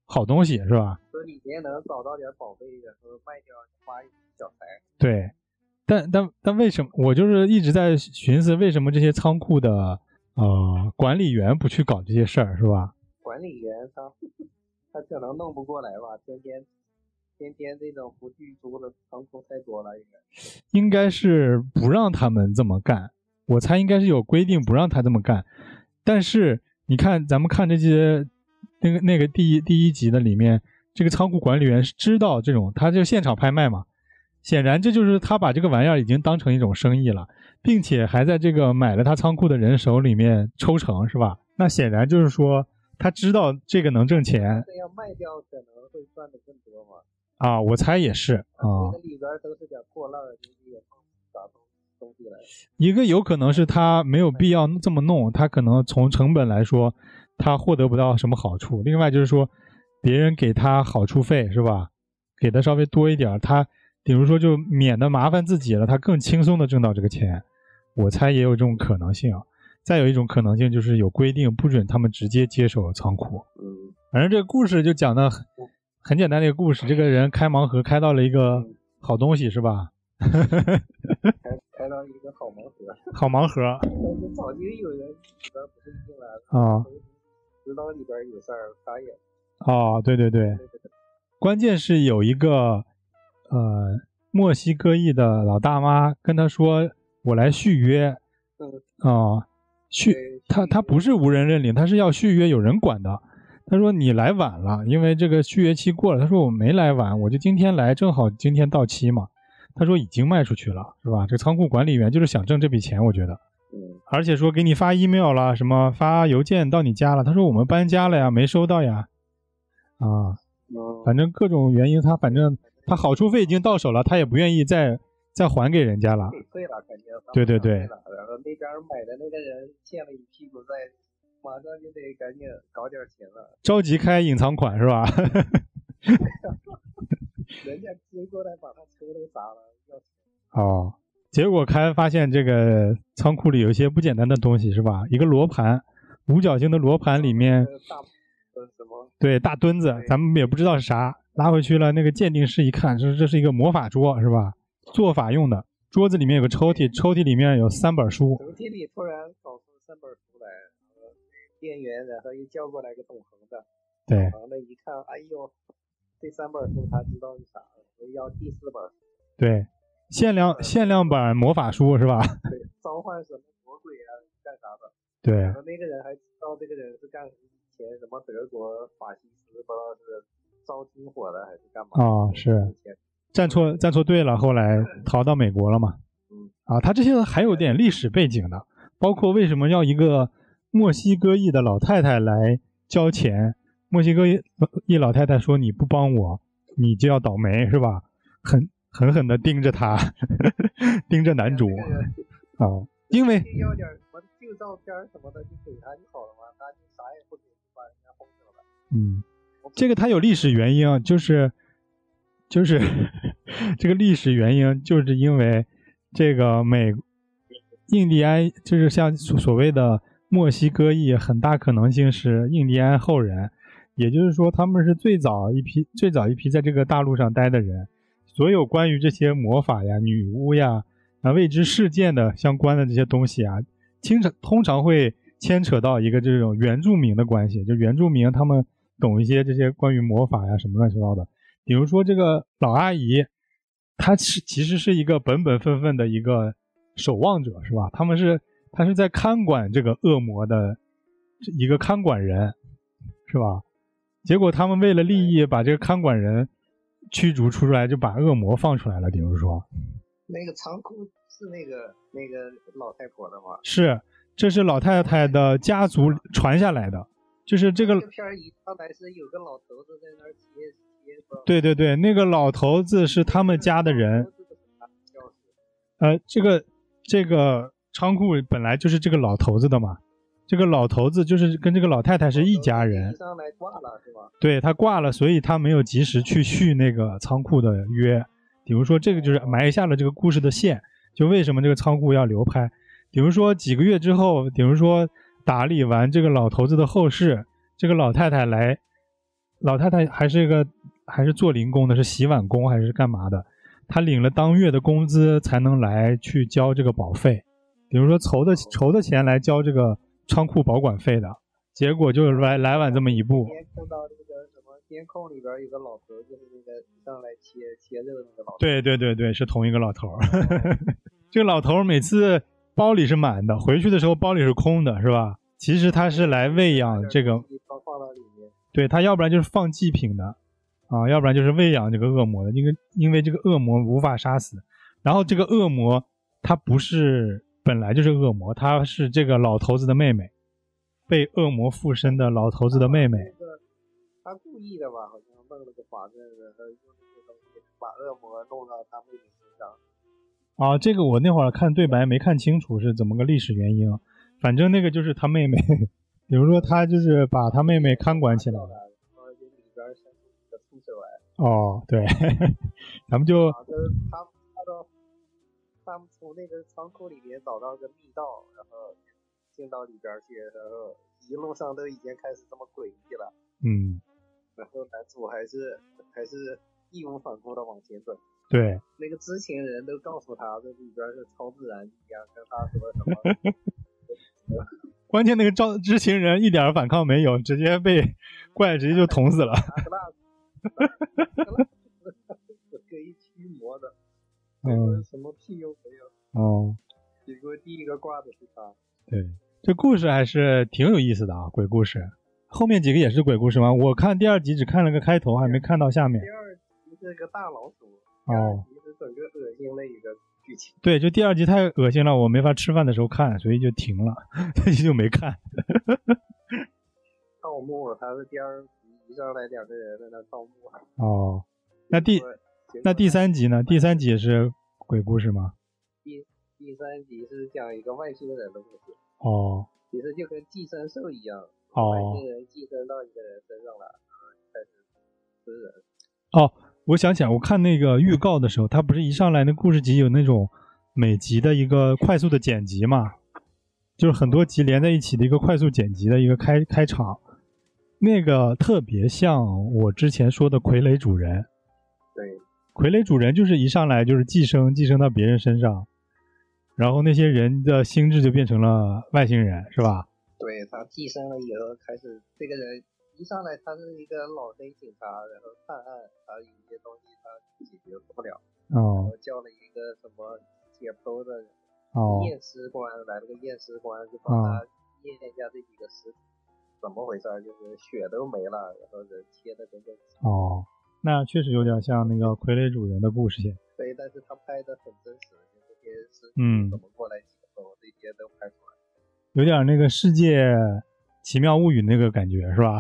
好东西，是吧？说里面能找到点宝贝，然后卖掉花一笔小财。对，但但但为什么我就是一直在寻思，为什么这些仓库的呃管理员不去搞这些事儿，是吧？管理员他他可能弄不过来吧，天天天天这种不续租的仓库太多了，应该。应该是不让他们这么干，我猜应该是有规定不让他这么干。但是你看，咱们看这些那个那个第一第一集的里面，这个仓库管理员是知道这种，他就现场拍卖嘛。显然，这就是他把这个玩意儿已经当成一种生意了，并且还在这个买了他仓库的人手里面抽成，是吧？那显然就是说，他知道这个能挣钱这样卖掉可能会赚的更多嘛。啊，我猜也是啊。这个里边都是点破烂东西来。一个有可能是他没有必要这么弄，他可能从成本来说，他获得不到什么好处。另外就是说，别人给他好处费是吧？给的稍微多一点，他比如说就免得麻烦自己了，他更轻松的挣到这个钱。我猜也有这种可能性。再有一种可能性就是有规定不准他们直接接手仓库。嗯，反正这个故事就讲的很很简单的一个故事，这个人开盲盒开到了一个好东西是吧？开开到一个好盲盒，好盲盒早就有人里边不是进来了，啊知道里边有事儿，他也哦，对对对，关键是有一个呃墨西哥裔的老大妈跟他说：“我来续约。”嗯啊、续他他不是无人认领，他是要续约有人管的。他说你来晚了，因为这个续约期过了。他说我没来晚，我就今天来，正好今天到期嘛。他说已经卖出去了，是吧？这仓库管理员就是想挣这笔钱，我觉得。嗯，而且说给你发 email 了，什么发邮件到你家了。他说我们搬家了呀，没收到呀。啊，嗯反正各种原因，他反正他好处费已经到手了，他也不愿意再再还给人家了。退了，肯定。对对对然后那边买的那个人欠了一屁股债，马上就得赶紧搞点钱了。着急开隐藏款是吧？人家追过来把他车都砸了，要钱。哦，结果开发现这个仓库里有一些不简单的东西是吧？一个罗盘，五角星的罗盘里面？对大墩子，咱们也不知道是啥，拉回去了。那个鉴定师一看，这这是一个魔法桌是吧？做法用的。桌子里面有个抽屉，抽屉里面有三本书。抽屉里突然搞出三本书来，然后店员然后又叫过来个懂行的，对懂行的一看，哎呦，这三本书他知道是啥了，我要第四本，对，限量限量版魔法书是吧？对，召唤什么魔鬼啊，干啥的。对然后那个人还知道这个人是干以前什么德国法西斯，不知道是招军火的还是干嘛。哦是站错站错队了，后来逃到美国了嘛。嗯啊，他这些还有点历史背景的，包括为什么要一个墨西哥裔的老太太来交钱？墨西哥裔裔老太太说：“你不帮我，你就要倒霉，是吧？”狠狠狠的盯着他，盯着男主啊，因为要点什么旧照片什么的就给他就好了嘛，他就啥也不给。嗯，这个它有历史原因啊，就是就是 这个历史原因，就是因为这个美印第安，就是像所所谓的墨西哥裔，很大可能性是印第安后人，也就是说他们是最早一批最早一批在这个大陆上待的人，所有关于这些魔法呀、女巫呀、啊未知事件的相关的这些东西啊，经常通常会牵扯到一个这种原住民的关系，就原住民他们懂一些这些关于魔法呀什么乱七八糟的。比如说这个老阿姨，她是其实是一个本本分分的一个守望者，是吧？他们是她是在看管这个恶魔的一个看管人，是吧？结果他们为了利益把这个看管人驱逐出来，就把恶魔放出来了。比如说，那个仓库是那个那个老太婆的吗？是这是老太太的家族传下来的，就是这个片儿一上来是有个老头子在那儿接接着。对对对，那个老头子是他们家的人。呃，这个这个仓库本来就是这个老头子的嘛，这个老头子就是跟这个老太太是一家人，上来挂了是吧？对他挂了，所以他没有及时去续那个仓库的约。比如说，这个就是埋下了这个故事的线，就为什么这个仓库要流拍。比如说几个月之后，比如说打理完这个老头子的后事，这个老太太来，老太太还是一个还是做零工的，是洗碗工还是干嘛的？她领了当月的工资才能来去交这个保费，比如说筹的筹的钱来交这个仓库保管费的，结果就来来晚这么一步。监控到那个什么监控里边有个老头，就是那个上来切切肉那个老头。对对对对，是同一个老头儿。这个老头儿每次包里是满的，回去的时候包里是空的，是吧？其实他是来喂养这个，放放到里面。对他要不然就是放祭品的，啊，要不然就是喂养这个恶魔的。因为因为这个恶魔无法杀死，然后这个恶魔他不是本来就是恶魔，他是这个老头子的妹妹，被恶魔附身的老头子的妹妹。他故意的吧？好像弄了个法阵，然后用那些东西把恶魔弄到他妹妹身上。啊，这个我那会儿看对白没看清楚是怎么个历史原因，反正那个就是他妹妹，比如说他就是把他妹妹看管起来了。然后就里边伸出一个触手来。哦，对，咱们就啊，就是他们他到他们从那个仓库里面找到个密道，然后进到里边去，然后一路上都已经开始这么诡异了。嗯，然后男主还是还是义无反顾的往前走。对，那个知情人都告诉他，这里边是超自然力量，跟他说什么？关键那个招知情人一点反抗没有，直接被 怪直接就捅死了。可以驱魔的，嗯，什么屁用没有。哦，结果第一个挂的是他。对，这故事还是挺有意思的啊，鬼故事。后面几个也是鬼故事吗？我看第二集只看了个开头，还没看到下面第。二集是个大老鼠，哦，集是整个恶心的一个剧情。对，就第二集太恶心了，我没法吃饭的时候看，所以就停了，所以就没看。盗墓，他是第二集一上来两个人在那盗墓。哦，那第那第三集呢？第三集也是鬼故事吗？第第三集是讲一个外星人的故事，哦其实就跟寄生兽一样，哦外星人寄生到一个人身上了，然后开始吃人。哦，我想起来，我看那个预告的时候，它不是一上来那故事集有那种每集的一个快速的剪辑嘛，就是很多集连在一起的一个快速剪辑的一个开开场，那个特别像我之前说的傀儡主人。对，傀儡主人就是一上来就是寄生，寄生到别人身上，然后那些人的心智就变成了外星人，是吧？对他寄生了以后，开始这个人一上来他是一个老黑警察，然后探案，他有一些东西他解决不了，然哦后叫了一个什么解剖的验尸官来了个验尸官，就啊帮他验一下这几个尸体怎么回事儿，就是血都没了，然后人切的跟个哦，那确实有点像那个傀儡主人的故事线。对，但是他拍的很真实，就这些尸嗯体怎么过来解剖，这些都拍出来。有点那个世界奇妙物语那个感觉是吧？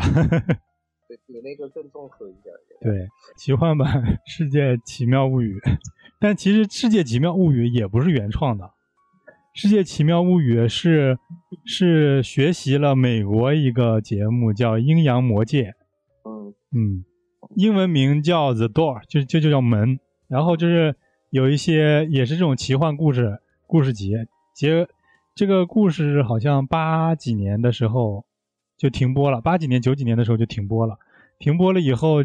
对比那个更综合一点。对，奇幻版世界奇妙物语，但其实世界奇妙物语也不是原创的，世界奇妙物语是是学习了美国一个节目叫阴阳魔界，嗯，嗯，英文名叫 The Door，就就就叫门。然后就是有一些也是这种奇幻故事故事集，结这个故事好像八几年的时候就停播了，八几年九几年的时候就停播了。停播了以后，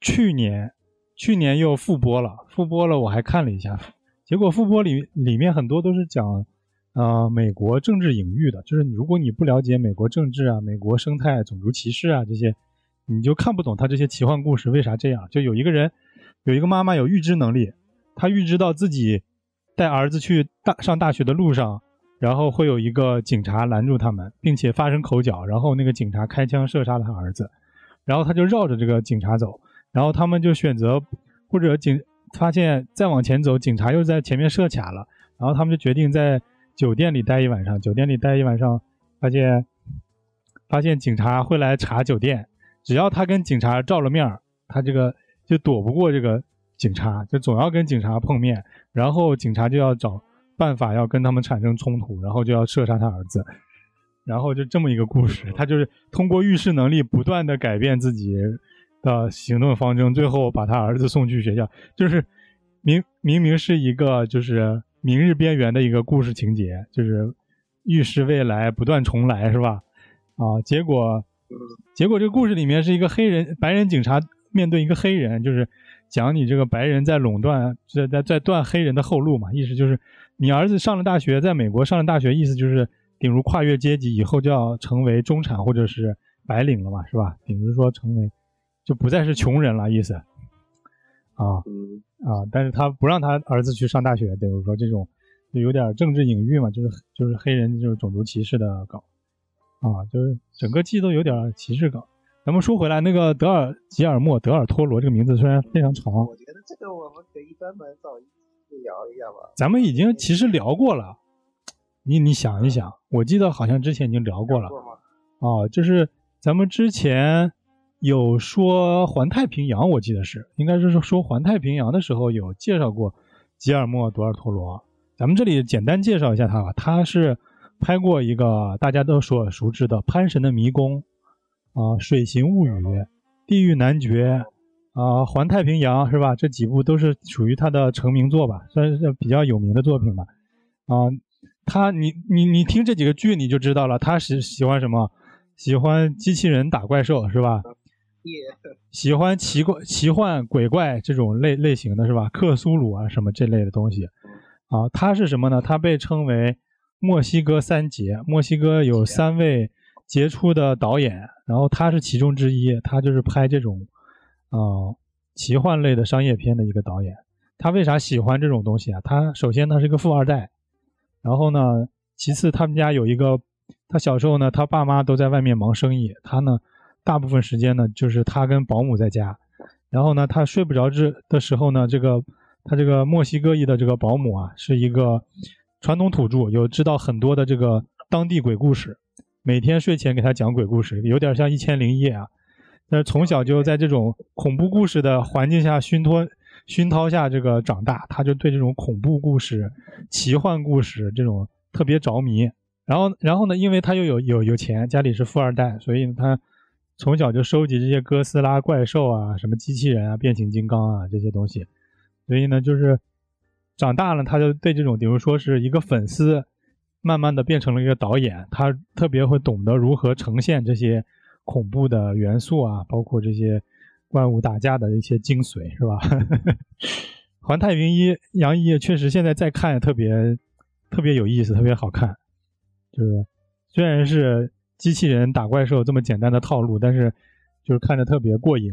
去年去年又复播了，复播了我还看了一下，结果复播里里面很多都是讲呃美国政治隐喻的，就是如果你不了解美国政治啊、美国生态、种族歧视啊这些，你就看不懂他这些奇幻故事为啥这样。就有一个人，有一个妈妈有预知能力，她预知到自己带儿子去大上大学的路上，然后会有一个警察拦住他们，并且发生口角，然后那个警察开枪射杀了他儿子，然后他就绕着这个警察走，然后他们就选择或者警发现再往前走，警察又在前面设卡了，然后他们就决定在酒店里待一晚上。酒店里待一晚上，发现发现警察会来查酒店，只要他跟警察照了面，他这个就躲不过这个警察，就总要跟警察碰面，然后警察就要找办法要跟他们产生冲突，然后就要射杀他儿子。然后就这么一个故事，他就是通过预示能力不断的改变自己的行动方针，最后把他儿子送去学校。就是明明明是一个就是明日边缘的一个故事情节，就是预示未来不断重来，是吧？啊，结果结果这个故事里面是一个黑人白人警察面对一个黑人，就是讲你这个白人在垄断在在在断黑人的后路嘛，意思就是你儿子上了大学，在美国上了大学，意思就是顶如跨越阶级，以后就要成为中产或者是白领了嘛，是吧？顶如说成为就不再是穷人了，意思啊嗯，啊！但是他不让他儿子去上大学，比如说这种就有点政治隐喻嘛，就是就是黑人就是种族歧视的搞啊，就是整个剧都有点歧视搞。咱们说回来，那个德尔吉尔莫·德尔托罗这个名字虽然非常长，我觉得这个我们可以专门找一期聊一下吧。咱们已经其实聊过了。你你想一想，我记得好像之前已经聊过了过吗？啊，就是咱们之前有说环太平洋，我记得是应该是说说环太平洋的时候有介绍过吉尔莫·多尔托罗。咱们这里简单介绍一下他吧，他是拍过一个大家都所熟知的《潘神的迷宫》啊，《水形物语》《地狱男爵》啊，《环太平洋》是吧？这几部都是属于他的成名作吧，算是比较有名的作品吧。啊，他你你你听这几个剧你就知道了，他是喜欢什么？喜欢机器人打怪兽是吧？也喜欢奇怪、奇幻、鬼怪这种类类型的是吧？克苏鲁啊什么这类的东西啊，他是什么呢？他被称为墨西哥三杰，墨西哥有三位杰出的导演，然后他是其中之一，他就是拍这种啊、呃奇幻类的商业片的一个导演。他为啥喜欢这种东西啊？他首先他是个富二代，然后呢，其次他们家有一个他小时候呢，他爸妈都在外面忙生意，他呢，大部分时间呢就是他跟保姆在家。然后呢，他睡不着之的时候呢，这个他这个墨西哥裔的这个保姆啊，是一个传统土著，有知道很多的这个当地鬼故事，每天睡前给他讲鬼故事，有点像《一千零一夜》啊。但是从小就在这种恐怖故事的环境下熏托、熏陶下这个长大，他就对这种恐怖故事、奇幻故事这种特别着迷。然后，然后呢，因为他又有有有钱，家里是富二代，所以他。从小就收集这些哥斯拉怪兽啊，什么机器人啊、变形金刚啊这些东西，所以呢，就是长大了，他就对这种，比如说是一个粉丝，慢慢的变成了一个导演，他特别会懂得如何呈现这些恐怖的元素啊，包括这些怪物打架的一些精髓，是吧？环太平一杨一确实现在再看特别特别有意思，特别好看，就是虽然是。机器人打怪兽这么简单的套路，但是就是看着特别过瘾。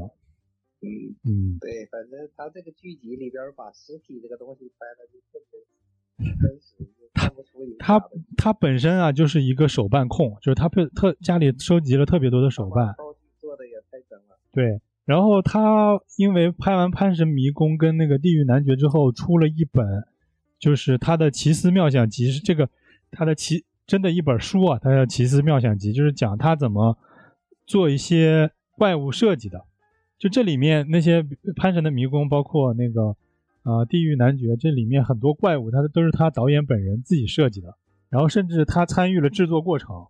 嗯嗯，对，反正他这个剧集里边把实体这个东西拍的就特别他他本身啊就是一个手办控，就是他特特家里收集了特别多的手办，道具做的也太真了。对，然后他因为拍完《潘神迷宫》跟那个《地狱男爵》之后，出了一本，就是他的奇思妙想集，是这个他的奇。真的一本书啊，他叫《奇思妙想集》，就是讲他怎么做一些怪物设计的。就这里面那些潘神的迷宫，包括那个啊地狱男爵，这里面很多怪物，他都是他导演本人自己设计的。然后甚至他参与了制作过程，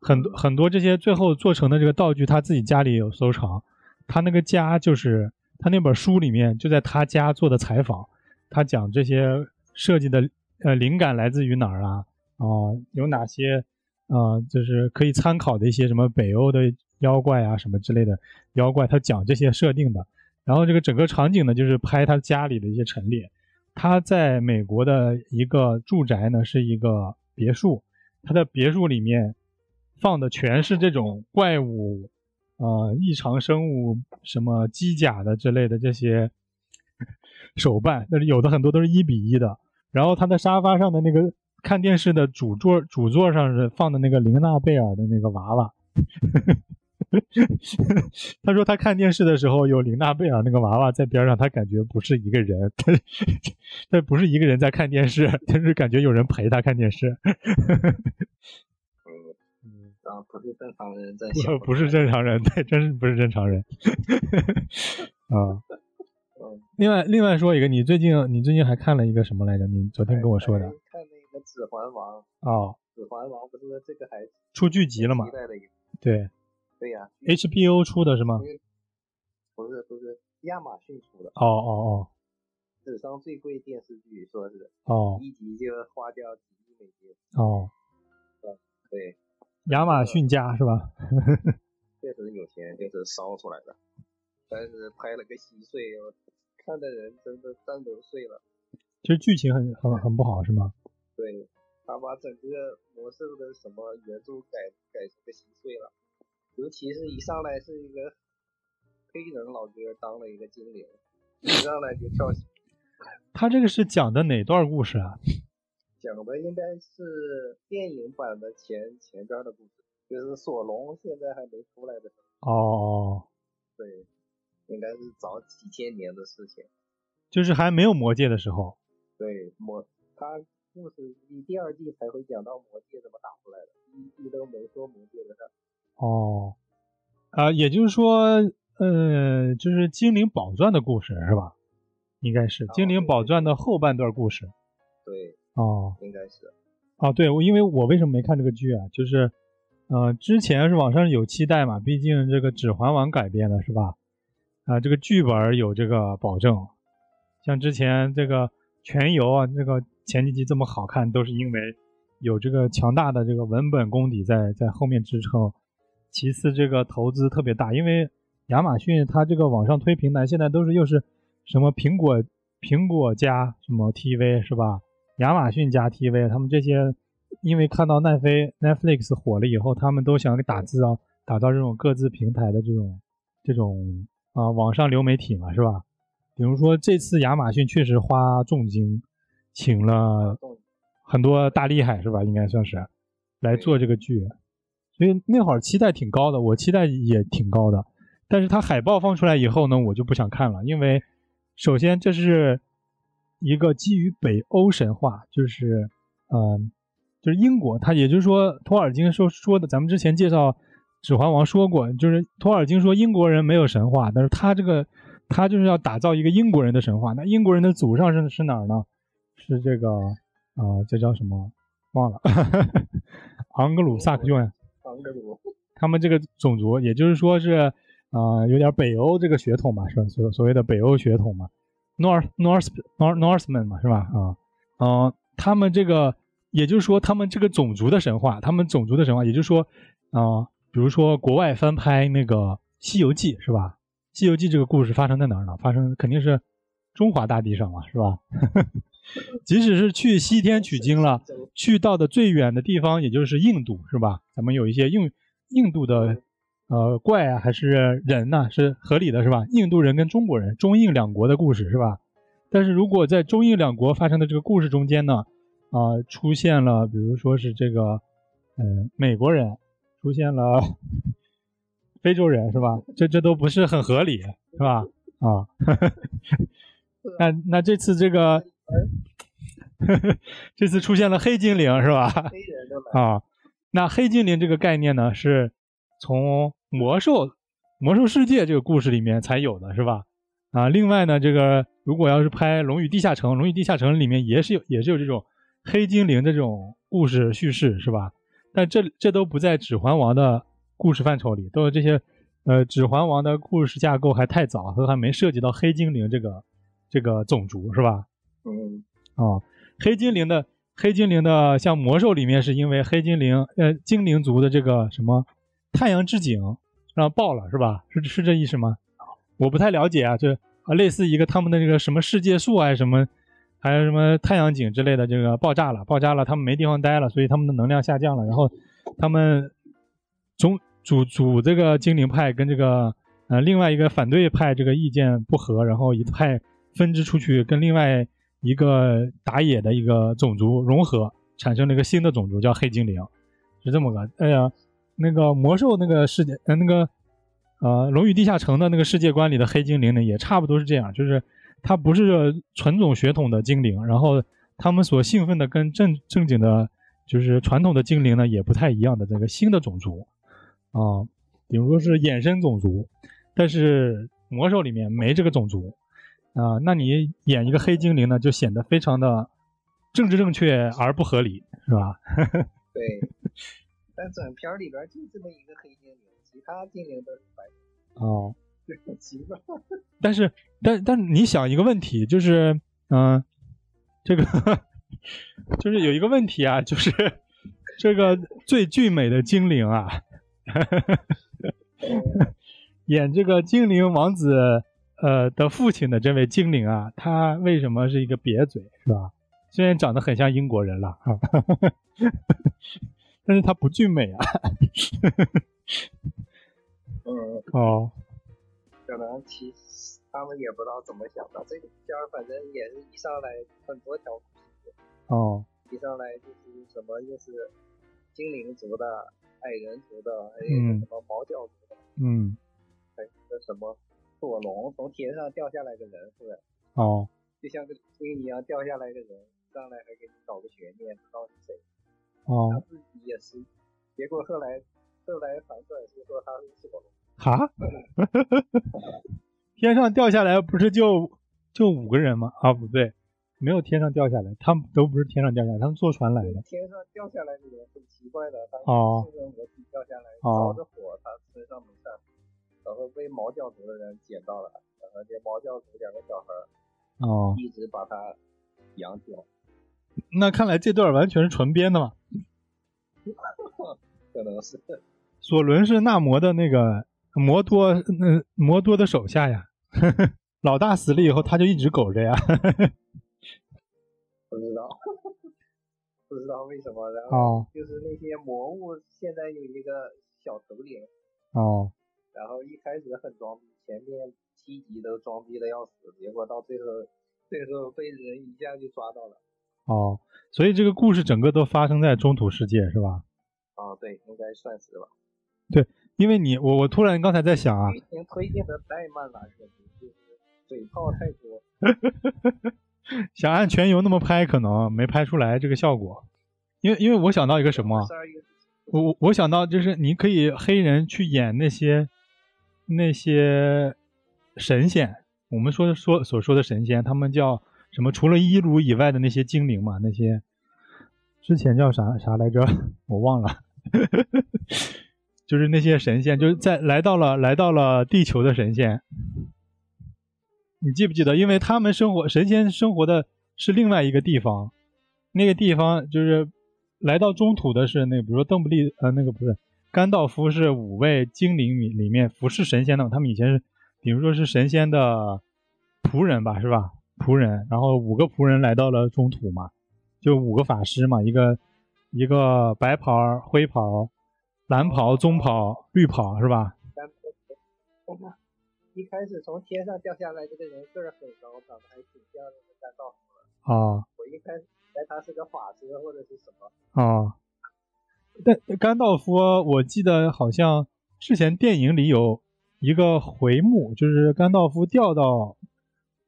很多很多这些最后做成的这个道具，他自己家里有收藏。他那个家就是他那本书里面就在他家做的采访，他讲这些设计的呃灵感来自于哪儿啊？啊，有哪些啊？就是可以参考的一些什么北欧的妖怪啊，什么之类的妖怪，他讲这些设定的。然后这个整个场景呢，就是拍他家里的一些陈列。他在美国的一个住宅呢，是一个别墅。他的别墅里面放的全是这种怪物、呃异常生物、什么机甲的之类的这些手办。但是有的很多都是一比一的。然后他的沙发上的那个。看电视的主座主座上是放的那个玲娜贝尔的那个娃娃，他说他看电视的时候有林娜贝尔那个娃娃在边上，他感觉不是一个人，他他不是一个人在看电视，他是感觉有人陪他看电视。嗯，啊，不是正常人在不不是正常人，对，真是不是正常人。啊。另外另外说一个，你最近你最近还看了一个什么来着？你昨天跟我说的。《看那个指环王》哦，《指环王》不是这个还出剧集了吗？对，对呀，HBO 出的是吗？不是不是，亚马逊出的。哦哦哦，史上最贵电视剧，说是哦，一集就花掉几亿美金。哦，对，亚马逊家是吧？确实有钱，就是烧出来的。但是拍了个稀碎，看的人真的蛋都碎了。其实剧情很很很不好，是吗？对他把整个魔兽的什么原著改改成个稀碎了，尤其是一上来是一个黑人老哥当了一个精灵，一上来就跳。他这个是讲的哪段故事啊？讲的应该是电影版的前前边的故事，就是索隆现在还没出来的时候。哦。对，应该是早几千年的事情。就是还没有魔戒的时候。对魔他。故事你第二季才会讲到魔戒怎么打出来的，第一季都没说魔戒的事。哦，啊，也就是说，呃，就是精灵宝钻的故事是吧？应该是精灵宝钻的后半段故事。对。哦。应该是。哦，对，我因为我为什么没看这个剧啊？就是，呃，之前是网上有期待嘛，毕竟这个《指环王》改编的是吧？啊，这个剧本有这个保证，像之前这个全游啊，这个。前几集这么好看，都是因为有这个强大的这个文本功底在在后面支撑。其次，这个投资特别大，因为亚马逊它这个网上推平台现在都是又是什么苹果苹果加什么 TV 是吧？亚马逊加 TV，他们这些因为看到奈飞 Netflix 火了以后，他们都想给打字啊，打造这种各自平台的这种这种啊网上流媒体嘛是吧？比如说这次亚马逊确实花重金。请了很多大厉害是吧？应该算是来做这个剧。所以那会儿期待挺高的，我期待也挺高的。但是它海报放出来以后呢，我就不想看了，因为首先这是一个基于北欧神话，就是嗯、就是英国，它也就是说托尔金说说的，咱们之前介绍《指环王》说过，就是托尔金说英国人没有神话，但是他这个他就是要打造一个英国人的神话。那英国人的祖上是是哪儿呢？是这个啊、这叫什么？忘了，昂格鲁萨克逊。他们这个种族，也就是说是啊、有点北欧这个血统嘛，是吧？所所谓的北欧血统嘛，North North North Northman 嘛，是吧？啊，嗯、他们这个，也就是说，他们这个种族的神话，他们种族的神话，也就是说，啊、比如说国外翻拍那个《西游记》，是吧？《西游记》这个故事发生在哪儿呢？发生肯定是中华大地上嘛，是吧？即使是去西天取经了，去到的最远的地方，也就是印度，是吧？咱们有一些印印度的呃怪啊，还是人呐、是合理的，是吧？印度人跟中国人，中印两国的故事，是吧？但是如果在中印两国发生的这个故事中间呢，啊、出现了，比如说是这个，嗯、美国人出现了非洲人，是吧？这这都不是很合理，是吧？啊，那那这次这个，这次出现了黑精灵，是吧？黑人的来，啊，那黑精灵这个概念呢，是从魔兽魔兽世界这个故事里面才有的，是吧？啊，另外呢，这个如果要是拍《龙与地下城》，《龙与地下城》里面也是有也是有这种黑精灵的这种故事叙事，是吧？但这这都不在《指环王》的故事范畴里，都是这些呃，《指环王》的故事架构还太早，都还没涉及到黑精灵这个这个种族，是吧？嗯，啊，黑精灵的黑精灵的，像魔兽里面是因为黑精灵呃精灵族的这个什么太阳之井让爆了是吧？是是这意思吗？我不太了解啊，这啊类似一个他们的这个什么世界树还是什么，还有什么太阳井之类的这个爆炸了，爆炸了，他们没地方待了，所以他们的能量下降了，然后他们总主主这个精灵派跟这个呃另外一个反对派这个意见不合，然后一派分支出去跟另外一个打野的一个种族融合，产生了一个新的种族叫黑精灵，是这么个。哎呀，那个魔兽那个世界，呃，那个呃《龙与地下城》的那个世界观里的黑精灵呢，也差不多是这样，就是它不是纯种血统的精灵，然后他们所兴奋的跟正正经的，就是传统的精灵呢也不太一样的这个新的种族啊、比如说是衍生种族，但是魔兽里面没这个种族。啊、那你演一个黑精灵呢，就显得非常的政治正确而不合理，是吧？对。但整片儿里边就这么一个黑精灵，其他精灵都是白哦，对，很奇怪。但是，但但你想一个问题，就是，嗯、这个 就是有一个问题啊，就是这个最俊美的精灵啊，演这个精灵王子呃的父亲的这位精灵啊，他为什么是一个瘪嘴，是吧？虽然长得很像英国人了啊，但是他不俊美啊。嗯，哦，可能其实他们也不知道怎么想的。这个片儿反正也是一上来很多条故事，哦，一上来就是什么就是精灵族的、矮人族的，还有嗯什么毛脚族的，嗯，还有什么索隆从天上掉下来个人，是不是？哦，就像个星一样掉下来个人，上来还给你搞个悬念，不知道是谁。他哦，自己也是，结果后来后来反转是说他是索隆。哈，天上掉下来不是就就五个人吗？啊，不对，没有天上掉下来，他们都不是天上掉下来，他们坐船来的。天上掉下来的人很奇怪的，他哦是人合体掉下来，哦着着火，他身上没事，然后被毛教徒的人捡到了，然后这毛教徒两个小孩儿哦，一直把他养起来，那看来这段完全是纯编的嘛。可能是索伦是纳摩的那个摩多，那、摩多的手下呀。老大死了以后，他就一直苟着呀。不知道，不知道为什么，然哦后就是那些魔物现在有一个小头领，哦，然后一开始很装逼，前面七集都装逼的要死，结果到最后最后被人一下就抓到了。哦，所以这个故事整个都发生在中土世界是吧？啊，对，应该算是吧。对因为你我我突然刚才在想啊，剧情推进的太慢了，确实就是嘴炮太多。想按全游那么拍，可能没拍出来这个效果。因为因为我想到一个什么，我我想到就是你可以黑人去演那些那些神仙，我们说说所说的神仙，他们叫什么？除了伊鲁以外的那些精灵嘛，那些之前叫啥啥来着？我忘了。就是那些神仙，就是在来到了来到了地球的神仙，你记不记得？因为他们生活神仙生活的是另外一个地方，那个地方就是来到中土的是那，比如说邓布利呃那个不是甘道夫是五位精灵里里面服侍神仙的，他们以前是比如说是神仙的仆人吧，是吧？仆人，然后五个仆人来到了中土嘛，就五个法师嘛，一个一个白袍、灰袍、蓝袍、棕袍、绿袍是吧？但一开始从天上掉下来这个人个儿很高，长得还挺像那个甘道夫的。啊我一开始以为他是个法师或者是什么。啊，但甘道夫，我记得好像之前电影里有一个回目，就是甘道夫掉到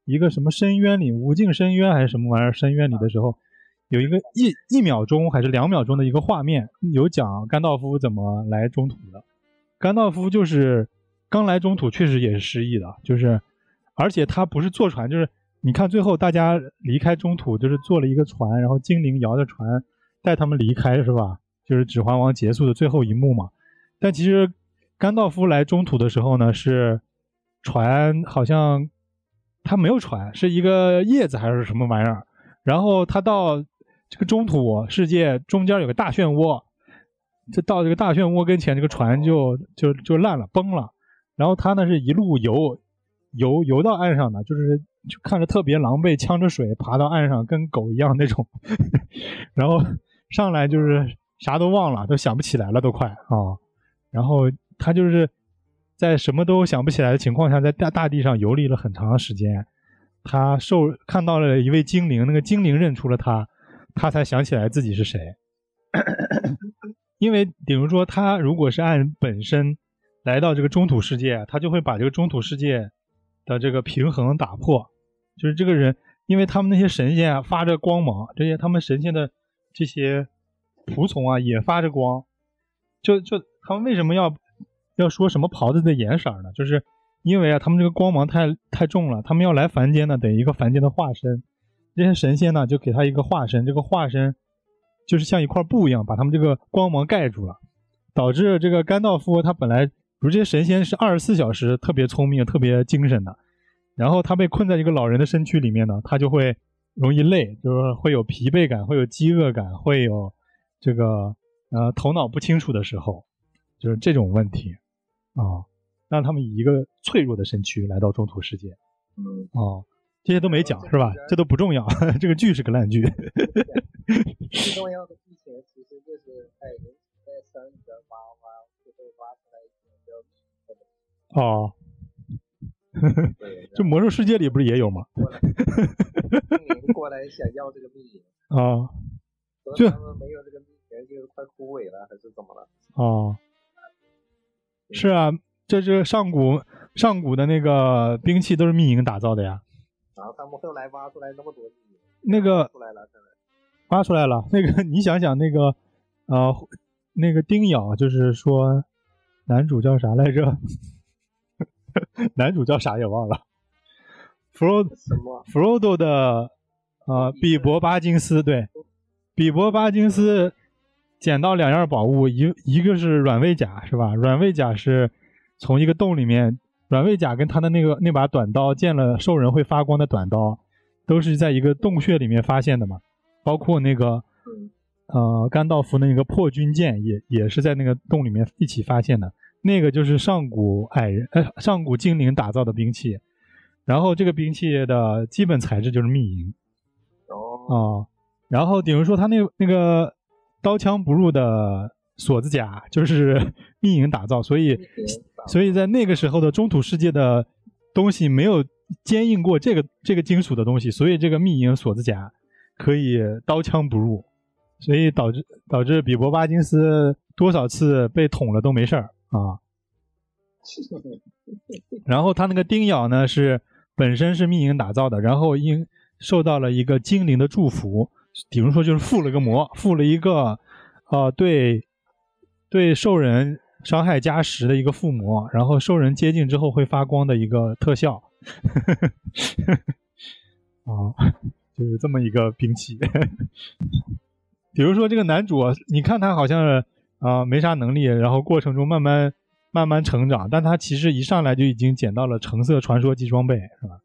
一个什么深渊里，无尽深渊还是什么玩意儿深渊里的时候，有一个一一秒钟还是两秒钟的一个画面，有讲甘道夫怎么来中土的。甘道夫就是刚来中土，确实也是失忆的，就是而且他不是坐船，就是你看最后大家离开中土，就是坐了一个船，然后精灵摇着船带他们离开，是吧？就是《指环王》结束的最后一幕嘛。但其实甘道夫来中土的时候呢，是船好像他没有船，是一个叶子还是什么玩意儿。然后他到这个中土世界中间有个大漩涡，这到这个大漩涡跟前，这个船就就就烂了，崩了。然后他呢是一路游游游到岸上的，就是就看着特别狼狈，呛着水爬到岸上，跟狗一样那种。然后上来就是啥都忘了，都想不起来了，都快啊。然后他就是在什么都想不起来的情况下，在大大地上游历了很长时间。他受看到了一位精灵，那个精灵认出了他，他才想起来自己是谁。因为比如说，他如果是按本身来到这个中土世界，他就会把这个中土世界的这个平衡打破。就是这个人，因为他们那些神仙啊发着光芒，这些他们神仙的这些仆从啊也发着光。就就他们为什么要要说什么袍子的颜色呢？就是因为啊，他们这个光芒太太重了，他们要来凡间呢，得一个凡间的化身。这些神仙呢，就给他一个化身，这个化身就是像一块布一样，把他们这个光芒盖住了，导致这个甘道夫他本来，如这些神仙是二十四小时特别聪明、特别精神的，然后他被困在一个老人的身躯里面呢，他就会容易累，就是会有疲惫感，会有饥饿感，会有这个呃头脑不清楚的时候，就是这种问题啊。让他们以一个脆弱的身躯来到中土世界。嗯，哦，这些都没讲是吧？这都不重要，这个剧是个烂剧。最重要的剧情其实就是，哎，人在山里边挖挖，最后挖出来一个叫哦，对，这魔兽世界里不是也有吗？过来想要这个秘银，啊就他们没有这个秘银就快枯萎了，还是怎么了？哦，是啊，这是上古上古的那个兵器都是秘银打造的呀。然后他们后来挖出来那么多那个出来了，挖出来了。那个你想想，那个呃，那个丁咬，就是说男主叫啥来着？男主叫啥也忘了。弗罗什么？弗罗多的呃比伯巴金斯，对，比伯巴金斯捡到两样宝物，一一个是软猬甲，是吧？软猬甲是从一个洞里面，软猬甲跟他的那个那把短刀，见了兽人会发光的短刀，都是在一个洞穴里面发现的嘛。包括那个嗯。呃甘道夫那个破军剑也也是在那个洞里面一起发现的，那个就是上古矮人呃上古精灵打造的兵器，然后这个兵器的基本材质就是密银。哦，啊、然后比如说他那那个刀枪不入的锁子甲 就是密银打造，所以所以在那个时候的中土世界的东西没有坚硬过这个这个金属的东西，所以这个密银锁子甲可以刀枪不入，所以导致导致比伯巴金斯多少次被捅了都没事儿啊。然后他那个钉咬呢是本身是秘营打造的，然后因受到了一个精灵的祝福，比如说就是附了个魔，附了一个呃对对兽人伤害加十的一个附魔，然后兽人接近之后会发光的一个特效。啊，就是这么一个兵器。比如说这个男主，你看他好像啊没啥能力，然后过程中慢慢慢慢成长，但他其实一上来就已经捡到了橙色传说级装备，是吧？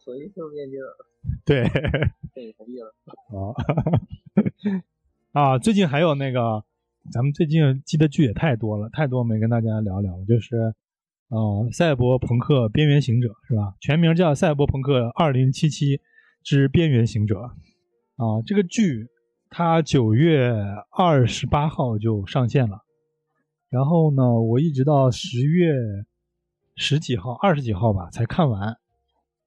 哦，所以后面就 对，被同意了。啊 啊，最近还有那个，咱们最近记的剧也太多了，太多没跟大家聊聊了，就是。哦，赛博朋克边缘行者是吧？全名叫《赛博朋克二零七七之边缘行者》啊，这个剧它九月二十八号就上线了，然后呢，我一直到十月十几号、二十几号吧才看完。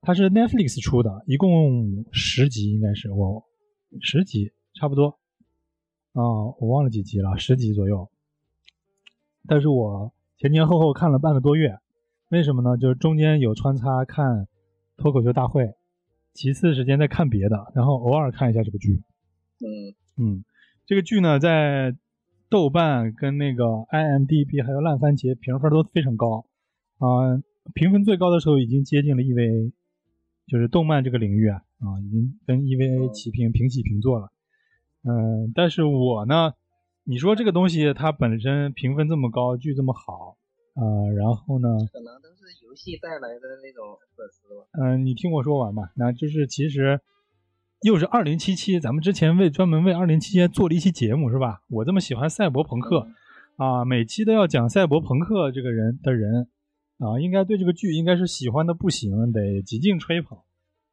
它是 Netflix 出的，一共十集，应该是我十集差不多啊，我忘了几集了，十集左右。但是我。前前后后看了半个多月，为什么呢？就是中间有穿插看脱口秀大会，其次时间在看别的，然后偶尔看一下这个剧。嗯嗯，这个剧呢，在豆瓣跟那个 IMDB 还有烂番茄评分都非常高啊，评分最高的时候已经接近了 EVA，就是动漫这个领域啊啊，已经跟 EVA 齐平平起平坐了。嗯，但是我呢。你说这个东西它本身评分这么高，剧这么好，啊，然后呢？可能都是游戏带来的那种粉丝吧。嗯，你听我说完吧。那就是其实又是二零七七，咱们之前为专门为二零七七做了一期节目，是吧？我这么喜欢赛博朋克啊，每期都要讲赛博朋克这个人的人啊，应该对这个剧应该是喜欢的不行，得极尽吹捧。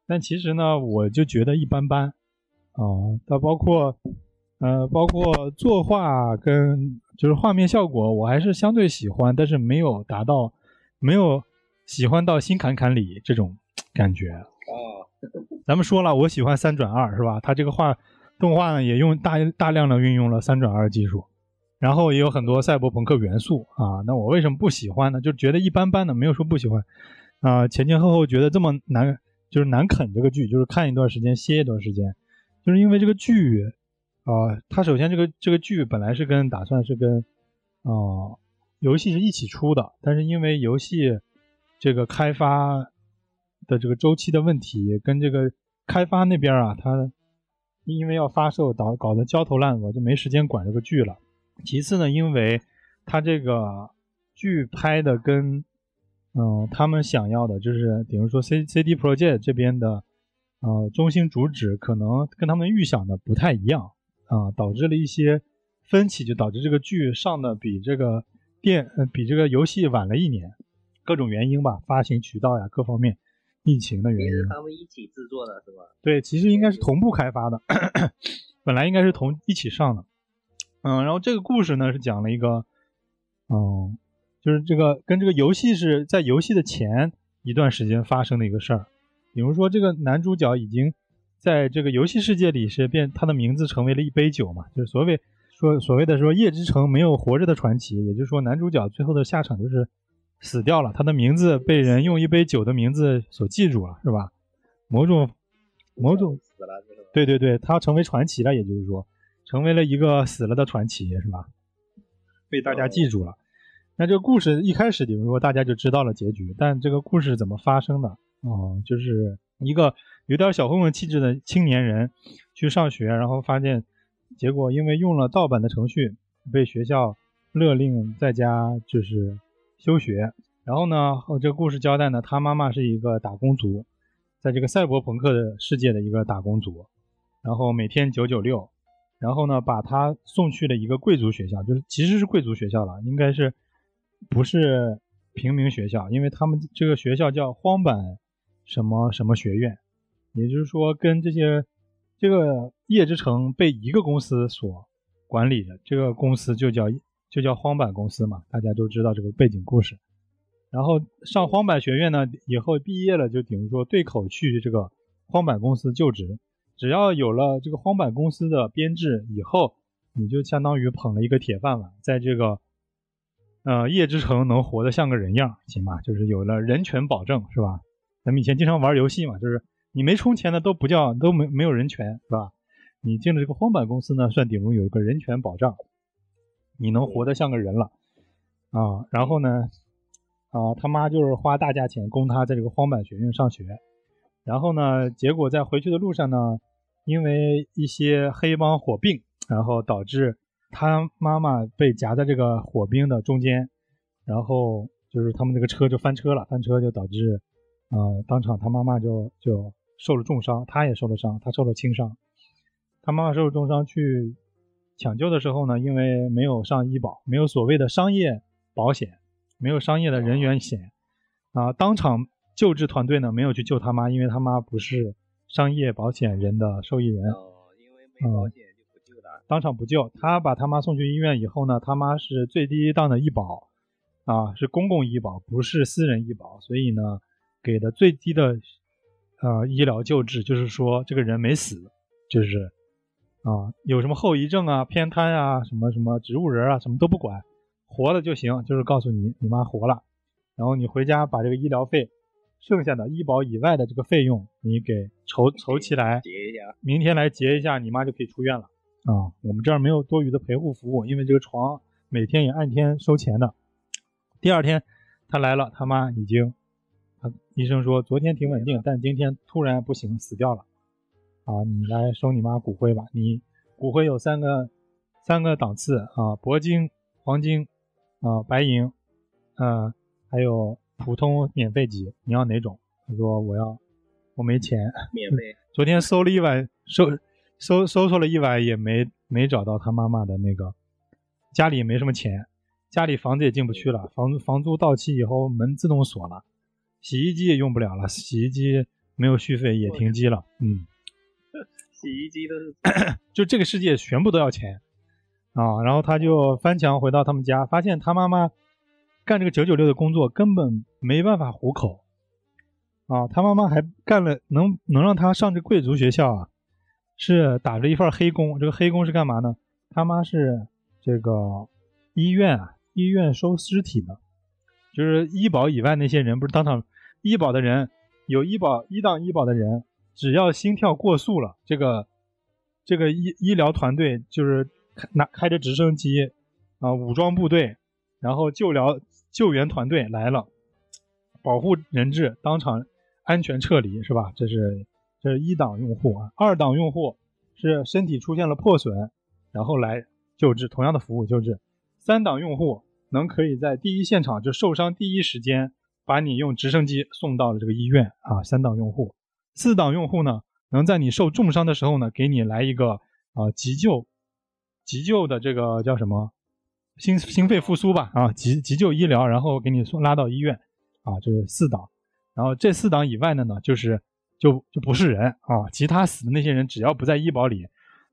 但其实呢，我就觉得一般般啊，它包括。呃，包括作画跟就是画面效果，我还是相对喜欢，但是没有达到，没有喜欢到心坎坎里这种感觉。啊，咱们说了，我喜欢三转二，是吧？它这个画动画呢，也用大大量的运用了三转二技术，然后也有很多赛博朋克元素啊。那我为什么不喜欢呢？就觉得一般般的，没有说不喜欢啊。前前后后觉得这么难，就是难啃这个剧，就是看一段时间歇一段时间，就是因为这个剧。啊，它首先这个这个剧本来是跟打算是跟，啊，游戏是一起出的，但是因为游戏这个开发的这个周期的问题，跟这个开发那边啊，他因为要发售，导搞得焦头烂额，就没时间管这个剧了。其次呢，因为他这个剧拍的跟，嗯，他们想要的就是，比如说 C C D Project 这边的，呃，中心主旨可能跟他们预想的不太一样。啊，导致了一些分歧，就导致这个剧上的比这个电呃比这个游戏晚了一年，各种原因吧，发行渠道呀各方面，疫情的原因。他们一起制作的是吧？对，其实应该是同步开发的，本来应该是同一起上的。嗯，然后这个故事呢是讲了一个，嗯，就是这个跟这个游戏是在游戏的前一段时间发生的一个事儿，比如说这个男主角已经。在这个游戏世界里是变，他的名字成为了一杯酒嘛，就是所谓说所谓的说夜之城没有活着的传奇，也就是说男主角最后的下场就是死掉了，他的名字被人用一杯酒的名字所记住了，是吧？某种某种死了，对对对，他成为传奇了，也就是说成为了一个死了的传奇，是吧？被大家记住了。那这个故事一开始，比如说大家就知道了结局，但这个故事怎么发生的？哦，就是一个。有点小混混气质的青年人去上学，然后发现，结果因为用了盗版的程序，被学校勒令在家就是休学。然后呢，这个故事交代呢，他妈妈是一个打工族，在这个赛博朋克的世界的一个打工族，然后每天九九六，然后呢，把他送去了一个贵族学校，就是其实是贵族学校了，应该是不是平民学校，因为他们这个学校叫荒坂什么什么学院。也就是说，跟这些这个夜之城被一个公司所管理的，这个公司就叫就叫荒坂公司嘛，大家都知道这个背景故事。然后上荒坂学院呢，以后毕业了就等于说对口去这个荒坂公司就职，只要有了这个荒坂公司的编制以后，你就相当于捧了一个铁饭碗，在这个呃夜之城能活得像个人样，行吧？就是有了人权保证，是吧？咱们以前经常玩游戏嘛，就是你没充钱的都不叫都没没有人权，是吧？你进了这个荒坂公司呢，算顶住有一个人权保障，你能活得像个人了啊。然后呢，啊他妈就是花大价钱供他在这个荒坂学院上学，然后呢，结果在回去的路上呢，因为一些黑帮火并，然后导致他妈妈被夹在这个火并的中间，然后就是他们这个车就翻车了，翻车就导致。呃，当场他妈妈就就受了重伤，他也受了伤，他受了轻伤。他妈妈受了重伤，去抢救的时候呢，因为没有上医保，没有所谓的商业保险，没有商业的人员险，啊，当场救治团队呢没有去救他妈，因为他妈不是商业保险人的受益人，哦，因为没保险就不救的。当场不救。他把他妈送去医院以后呢，他妈是最低档的医保，啊，是公共医保，不是私人医保，所以呢。给的最低的，呃，医疗救治，就是说这个人没死，就是啊，有什么后遗症啊、偏瘫啊、什么什么植物人啊，什么都不管，活了就行，就是告诉你你妈活了，然后你回家把这个医疗费，剩下的医保以外的这个费用你给筹筹起来，结一下，明天来结一下，你妈就可以出院了啊。我们这儿没有多余的陪护服务，因为这个床每天也按天收钱的。第二天他来了，他妈已经。医生说昨天挺稳定，但今天突然不行，死掉了。啊，你来收你妈骨灰吧。你骨灰有三个三个档次啊，铂金、黄金啊、白银，嗯，还有普通免费级，你要哪种？他说我要，我没钱。免费。昨天搜了一晚，搜搜搜索了一晚，也没没找到他妈妈的那个，家里也没什么钱，家里房子也进不去了，房房租到期以后门自动锁了。洗衣机也用不了了，洗衣机没有续费也停机了。嗯，洗衣机都是，就这个世界全部都要钱啊！然后他就翻墙回到他们家，发现他妈妈干这个九九六的工作根本没办法糊口啊！他妈妈还干了能能让他上这贵族学校啊，是打着一份黑工。这个黑工是干嘛呢？他妈是这个医院啊，医院收尸体的。就是医保以外那些人，不是当场医保的人，有医保一档医保的人，只要心跳过速了，这个这个医医疗团队就是拿开着直升机啊，武装部队，然后救疗救援团队来了，保护人质，当场安全撤离，是吧？这是这是一档用户啊，二档用户是身体出现了破损，然后来救治，同样的服务救治，三档用户。能可以在第一现场就受伤第一时间把你用直升机送到了这个医院啊，三档用户，四档用户呢能在你受重伤的时候呢给你来一个啊急救，急救的这个叫什么心心肺复苏吧啊急急救医疗，然后给你送拉到医院啊，就是四档，然后这四档以外的呢就是就就不是人啊，其他死的那些人只要不在医保里。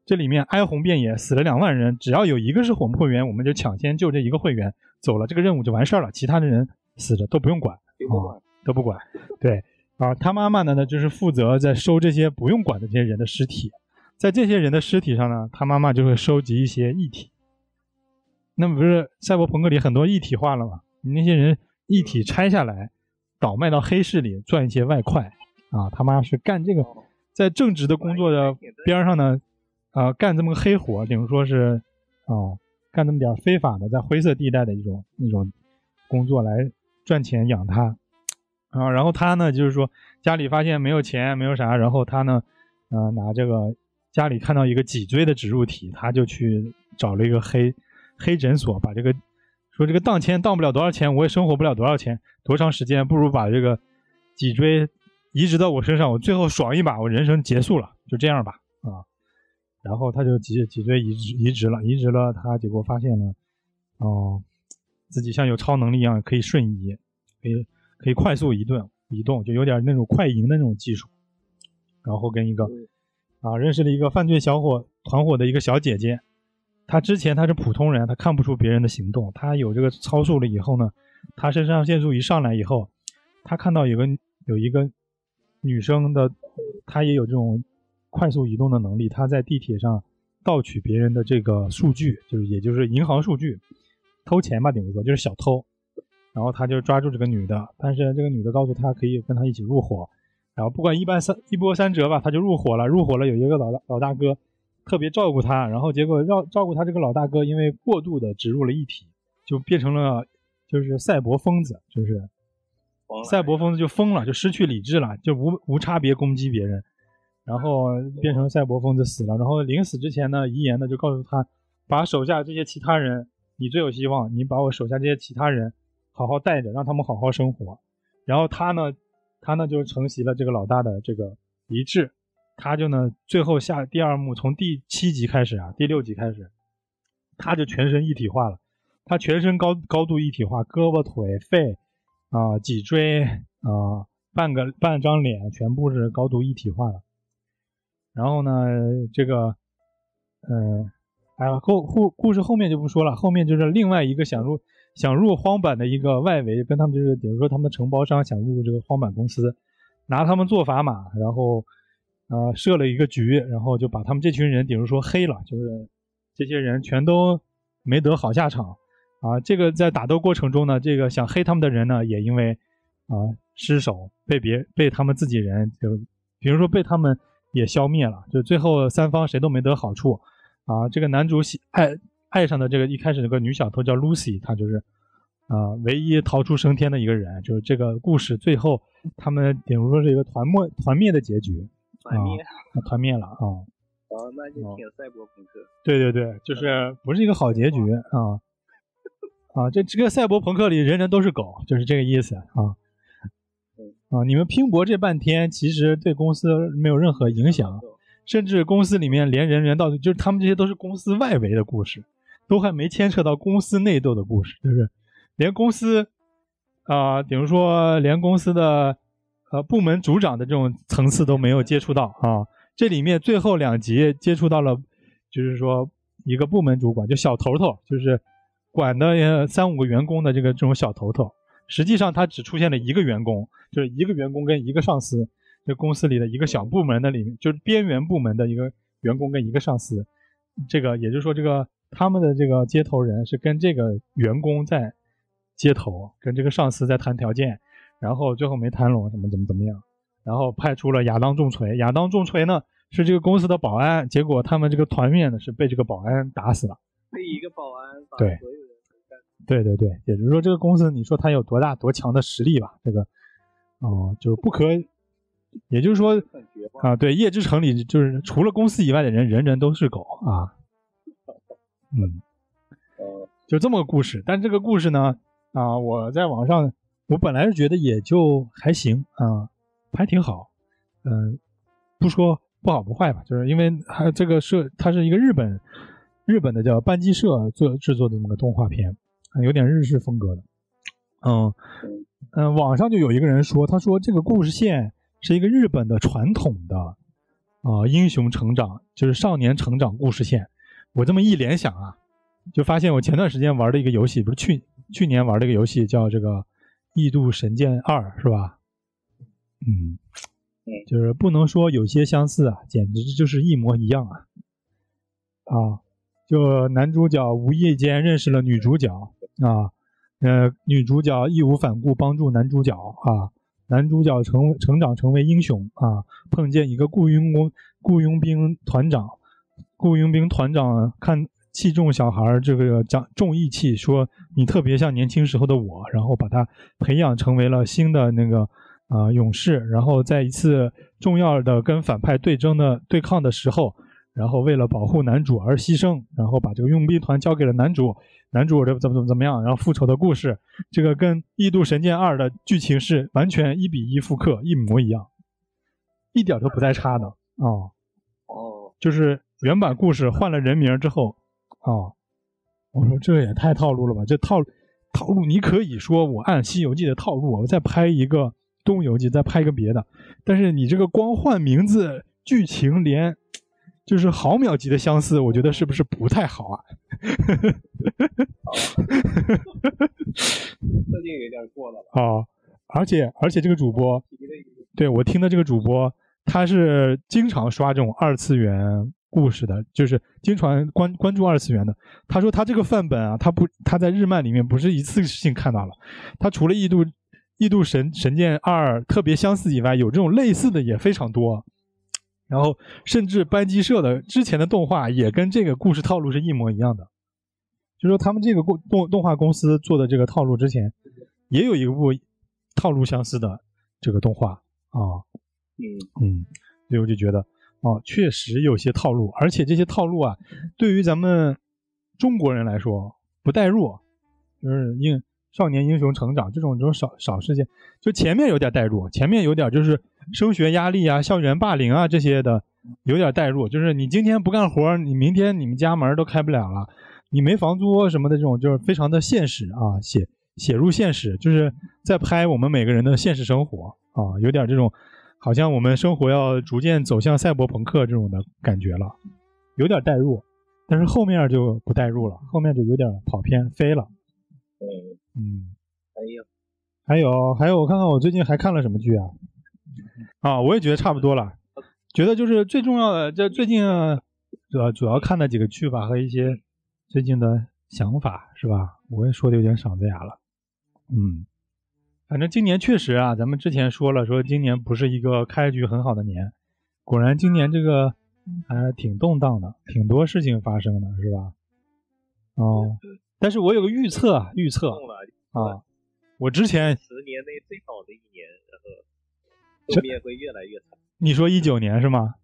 这里面哀鸿遍野，死了两万人，只要有一个是火会员，我们就抢先救这一个会员走了，这个任务就完事儿了。其他的人死了都不用管，啊，都不管。对啊，他妈妈呢呢就是负责在收这些不用管的这些人的尸体，在这些人的尸体上呢，他妈妈就会收集一些异体。那么不是赛博朋克里很多一体化了吗？你那些人一体拆下来，倒卖到黑市里赚一些外快啊。他妈是干这个，在正职的工作的边上呢。啊，干这么个黑活，等于说是，啊，干那么点非法的，在灰色地带的一种那种工作来赚钱养他，啊，然后他呢，就是说家里发现没有钱，没有啥，然后他呢，呃，拿这个家里看到一个脊椎的植入体，他就去找了一个黑黑诊所，把这个说这个当钱当不了多少钱，我也生活不了多少钱，多长时间，不如把这个脊椎移植到我身上，我最后爽一把，我人生结束了，就这样吧，啊。然后他就脊脊椎移植移植了，移植了，他结果发现了，哦，自己像有超能力一样，可以瞬移，可以可以快速移动移动，就有点那种快银的那种技术。然后跟一个啊认识了一个犯罪小伙团伙的一个小姐姐，他之前他是普通人，他看不出别人的行动，他有这个超速了以后呢，他肾上腺素一上来以后，他看到有个有一个女生的，她也有这种。快速移动的能力，他在地铁上盗取别人的这个数据，就是也就是银行数据，偷钱吧，顶多说就是小偷。然后他就抓住这个女的，但是这个女的告诉他可以跟他一起入伙。然后不管一般三一波三折吧，他就入伙了。入伙了，有一个老大老大哥特别照顾他，然后结果照照顾他这个老大哥，因为过度的植入了一体，就变成了就是赛博疯子，就是赛博疯子就疯了，就失去理智了，就无无差别攻击别人，然后变成赛博疯子死了。然后临死之前呢，遗言呢就告诉他，把手下这些其他人，你最有希望，你把我手下这些其他人好好带着，让他们好好生活。然后他呢。他呢就承袭了这个老大的这个遗志，他就呢最后下第二幕，从第七集开始啊，第六集开始，他就全身一体化了，他全身高高度一体化，胳膊腿肺啊脊椎啊半个半张脸全部是高度一体化的。然后呢这个嗯哎后后故事后面就不说了，后面就是另外一个想入。想入荒坂的一个外围，跟他们就是，比如说他们的承包商想入这个荒坂公司，拿他们做砝码，然后，呃，设了一个局，然后就把他们这群人，比如说黑了，就是这些人全都没得好下场啊。这个在打斗过程中呢，这个想黑他们的人呢，也因为啊失手被别被他们自己人就，比如说被他们也消灭了，就最后三方谁都没得好处啊。这个男主喜爱。爱上的这个一开始那个女小偷叫 Lucy，她就是啊唯一逃出升天的一个人。就是这个故事最后他们比如说是一个团灭团灭的结局，团灭，团灭了啊。哦，那就挺赛博朋克。对对对，就是不是一个好结局啊啊！这这个赛博朋克里人人都是狗，就是这个意思啊。啊，你们拼搏这半天，其实对公司没有任何影响，甚至公司里面连人员到就是他们这些都是公司外围的故事。都还没牵扯到公司内斗的故事，就是连公司啊，比如说连公司的呃部门组长的这种层次都没有接触到啊。这里面最后两集接触到了，就是说一个部门主管，就小头头，就是管的三五个员工的这个这种小头头。实际上他只出现了一个员工，就是一个员工跟一个上司，这公司里的一个小部门的里面，就是边缘部门的一个员工跟一个上司。这个也就是说这个。他们的这个接头人是跟这个员工在接头，跟这个上司在谈条件，然后最后没谈拢，怎么怎么怎么样，然后派出了亚当重锤。亚当重锤呢是这个公司的保安，结果他们这个团灭呢是被这个保安打死了。被一个保安把对所有人干。对对对，也就是说这个公司，你说他有多大多强的实力吧？这个哦，就是不可，也就是说啊，对，夜之城里就是除了公司以外的人，人人都是狗啊。嗯，就这么个故事，但这个故事呢，啊，我在网上，我本来是觉得也就还行啊，还挺好，嗯，不说不好不坏吧，就是因为它这个社，它是一个日本日本的叫班机社做制作的那个动画片，有点日式风格的，嗯嗯，网上就有一个人说，他说这个故事线是一个日本的传统的啊英雄成长，就是少年成长故事线。我这么一联想啊，就发现我前段时间玩的一个游戏，不是去去年玩的一个游戏，叫这个《异度神剑二》，是吧？嗯，就是不能说有些相似啊，简直就是一模一样啊！啊，就男主角无意间认识了女主角啊，呃，女主角义无反顾帮助男主角啊，男主角成成长成为英雄啊，碰见一个雇佣工雇佣兵团长。雇佣兵团长看器重小孩这个讲重义气，说你特别像年轻时候的我，然后把他培养成为了新的那个啊勇士，然后在一次重要的跟反派对争的对抗的时候，然后为了保护男主而牺牲，然后把这个佣兵团交给了男主，男主这怎么怎么怎么样，然后复仇的故事，这个跟《异度神剑二》的剧情是完全一比一复刻，一模一样，一点都不带差的啊。哦，就是。原版故事换了人名之后，啊，我说这也太套路了吧！这套套路，你可以说我按《西游记》的套路，我再拍一个《东游记》，再拍一个别的。但是你这个光换名字，剧情连就是毫秒级的相似，我觉得是不是不太好啊？设定有点过了啊！而且而且这个主播，对我听的这个主播。他是经常刷这种二次元故事的，就是经常关关注二次元的。他说他这个范本啊，他不他在日漫里面不是一次性看到了，他除了《异度异度神神剑二》特别相似以外，有这种类似的也非常多。然后甚至班机社的之前的动画也跟这个故事套路是一模一样的，就说他们这个动动动画公司做的这个套路之前也有一部套路相似的这个动画啊，嗯嗯，所以我就觉得哦，确实有些套路，而且这些套路啊，对于咱们中国人来说不代入，就是英少年英雄成长这种这种少少事件，就前面有点代入，前面有点就是升学压力啊、校园霸凌啊这些的有点代入，就是你今天不干活，你明天你们家门都开不了了，你没房租什么的这种，就是非常的现实啊，写写入现实，就是在拍我们每个人的现实生活啊，有点这种好像我们生活要逐渐走向赛博朋克这种的感觉了，有点代入，但是后面就不代入了，后面就有点跑偏飞了，嗯，嗯。还有还有还有，我看看我最近还看了什么剧啊？啊，我也觉得差不多了，觉得就是最重要的，这最近主要主要看的几个剧吧和一些最近的想法是吧？我也说的有点嗓子哑了，嗯，反正今年确实啊，咱们之前说了，说今年不是一个开局很好的年，果然今年这个还挺动荡的，挺多事情发生的是吧？哦，但是我有个预测啊，预测啊，我之前十年内最好的一年，然后后面会越来越惨。你说一九年是吗？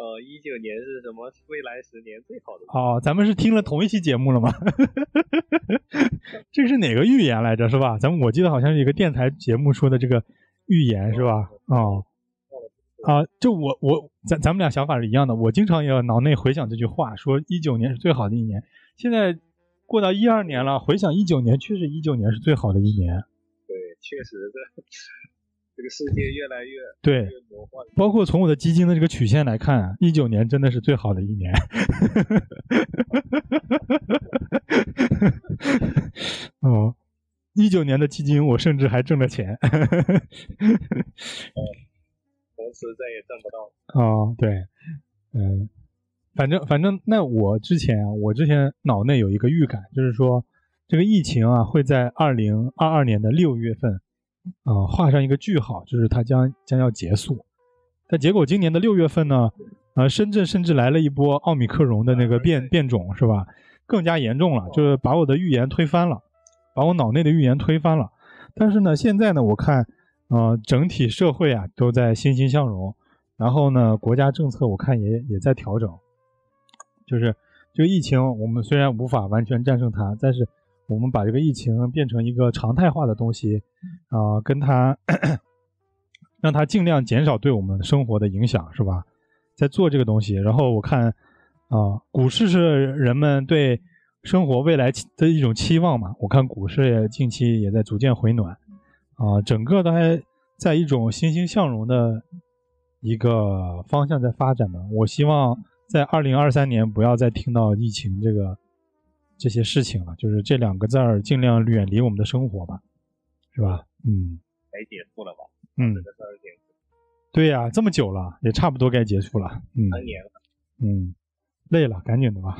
呃，一九年是什么？未来十年最好的。哦，咱们是听了同一期节目了吗？这是哪个预言来着？是吧？咱们我记得好像是一个电台节目说的这个预言是吧？哦，啊，就我我咱咱们俩想法是一样的。我经常也脑内回想这句话，说一九年是最好的一年。现在过到一二年了，回想一九年，确实一九年是最好的一年。对，确实这这个世界越来越对越魔幻。包括从我的基金的这个曲线来看，一九年真的是最好的一年。哦，一九年的基金我甚至还挣了钱。同时再也挣不到。哦，对，嗯，反正反正，那我之前啊，我之前脑内有一个预感，就是说这个疫情啊会在二零二二年的六月份啊、画上一个句号，就是它将将要结束。但结果今年的六月份呢，呃，深圳甚至来了一波奥密克戎的那个变变种，是吧？更加严重了，就是把我的预言推翻了，把我脑内的预言推翻了。但是呢，现在呢，我看，呃，整体社会啊都在欣欣向荣，然后呢，国家政策我看也也在调整，就是这个疫情，我们虽然无法完全战胜它，但是我们把这个疫情变成一个常态化的东西，啊、跟它 让它尽量减少对我们生活的影响，是吧？在做这个东西，然后我看啊、股市是人们对生活未来的一种期望嘛，我看股市也近期也在逐渐回暖，啊、整个都还在一种欣欣向荣的一个方向在发展呢。我希望在二零二三年不要再听到疫情这个这些事情了，就是这两个字儿尽量远离我们的生活吧，是吧？嗯该结束了吧？嗯这，个事儿结束对呀、这么久了，也差不多该结束了。嗯三年了。嗯，累了，赶紧的吧。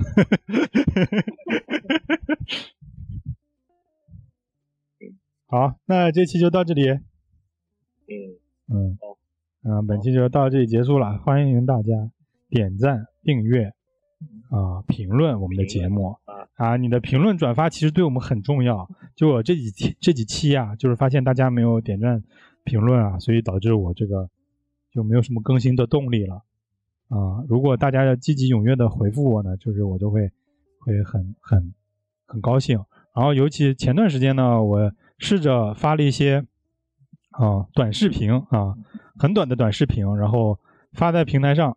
好，那这期就到这里。嗯，嗯好，嗯，本期就到这里结束了。欢迎大家点赞、订阅啊、评论我们的节目啊啊。你的评论、转发其实对我们很重要。就我这几期这几期啊，就是发现大家没有点赞、评论啊，所以导致我这个就没有什么更新的动力了啊。如果大家要积极踊跃的回复我呢，就是我就会会很很很高兴。然后尤其前段时间呢，我试着发了一些啊短视频啊，很短的短视频，然后发在平台上，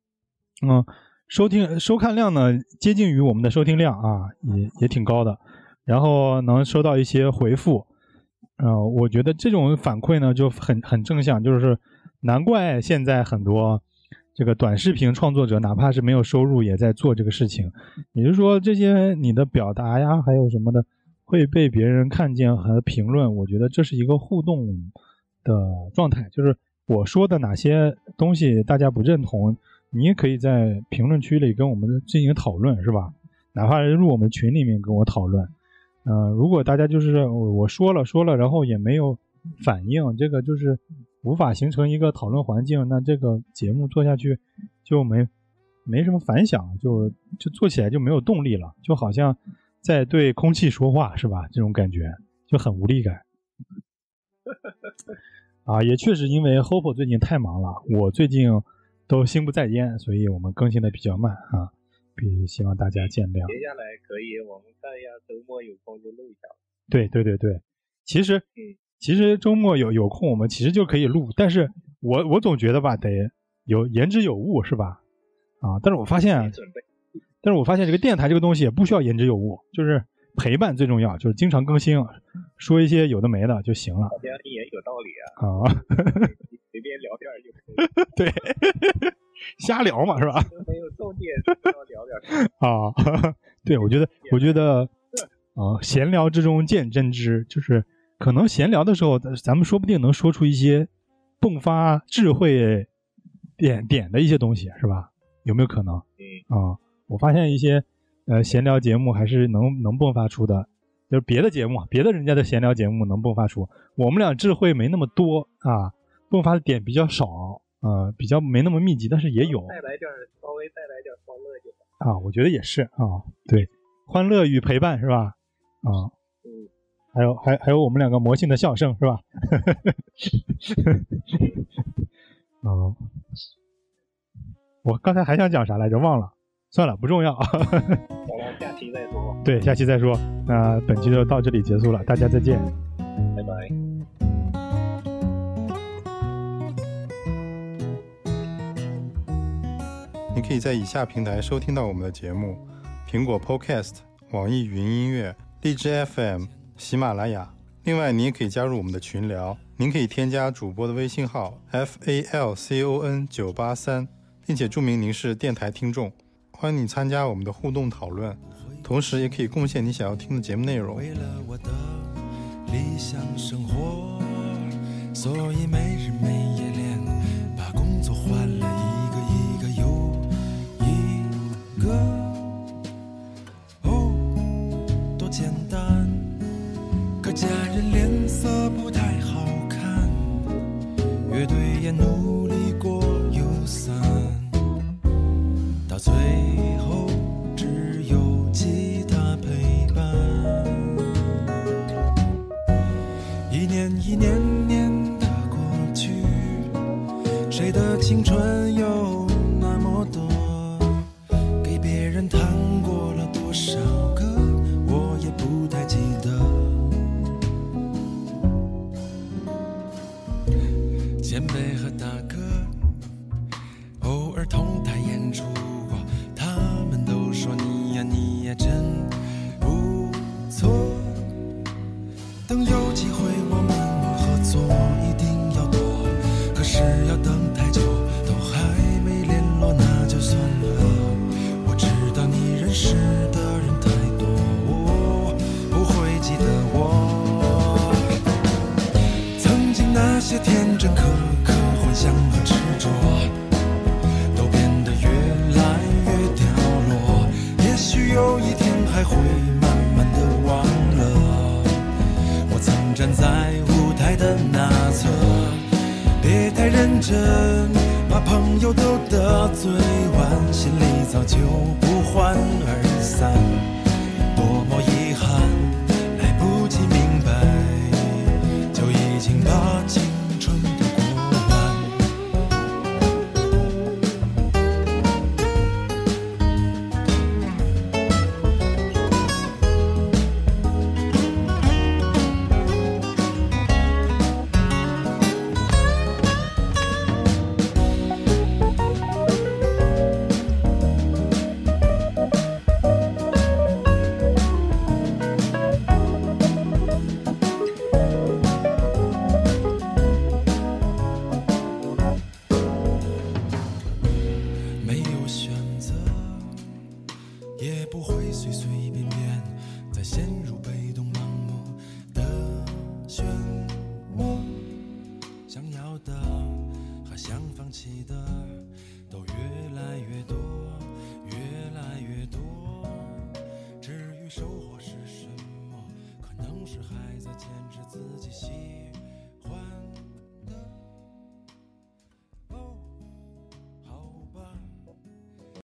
嗯，收听收看量呢接近于我们的收听量啊，也也挺高的，然后能收到一些回复，呃，我觉得这种反馈呢就很很正向，就是难怪现在很多这个短视频创作者，哪怕是没有收入，也在做这个事情。也就是说，这些你的表达呀，还有什么的，会被别人看见和评论。我觉得这是一个互动的状态，就是我说的哪些东西大家不认同，你也可以在评论区里跟我们进行讨论，是吧？哪怕入我们群里面跟我讨论。嗯、如果大家就是我我说了说了，然后也没有反应，这个就是无法形成一个讨论环境，那这个节目做下去就没没什么反响，就就做起来就没有动力了，就好像在对空气说话，是吧？这种感觉就很无力感。啊，也确实因为 Hope 最近太忙了，我最近都心不在焉，所以我们更新的比较慢啊，比希望大家见谅。接下来可以我们看一下周末有空就录一下。对对对对，其实其实周末有有空，我们其实就可以录，但是我我总觉得吧，得有言之有物，是吧？啊，但是我发现啊，但是我发现这个电台这个东西也不需要言之有物，就是陪伴最重要，就是经常更新，说一些有的没的就行了好像也有道理啊，啊。你 随便聊点儿就可以，对，瞎聊嘛，是吧？就没有重点，要聊点儿。啊，对，我觉得，我觉得，啊，闲聊之中见真知，就是可能闲聊的时候，咱们说不定能说出一些迸发智慧点点的一些东西，是吧？有没有可能？嗯，啊，我发现一些呃闲聊节目还是能能迸发出的，就是别的节目，别的人家的闲聊节目能迸发出，我们俩智慧没那么多啊，迸发的点比较少，呃，比较没那么密集，但是也有。带来点稍微带来点欢乐就好。啊，我觉得也是啊，对，欢乐与陪伴是吧？啊，嗯，还有还还有我们两个魔性的笑声是吧？啊，我刚才还想讲啥来着，忘了，算了，不重要。咱们下期再说，对，下期再说。那本期就到这里结束了，大家再见。拜拜。你可以在以下平台收听到我们的节目：苹果 Podcast、网易云音乐、荔枝 FM、喜马拉雅。另外，你也可以加入我们的群聊，您可以添加主播的微信号 f a l c o n 九八三，并且注明您是电台听众，欢迎你参加我们的互动讨论，同时也可以贡献你想要听的节目内容。为了我的理想生活，所以没日没夜练，把工作换了一个一个又一个。哦，多简单，可家人脸色不太好看，乐队也努力过又散，到最青春有些天真可可、幻想和执着，都变得越来越凋落。也许有一天还会慢慢的忘了。我曾站在舞台的那侧，别太认真，把朋友都得罪完，心里早就不欢而散。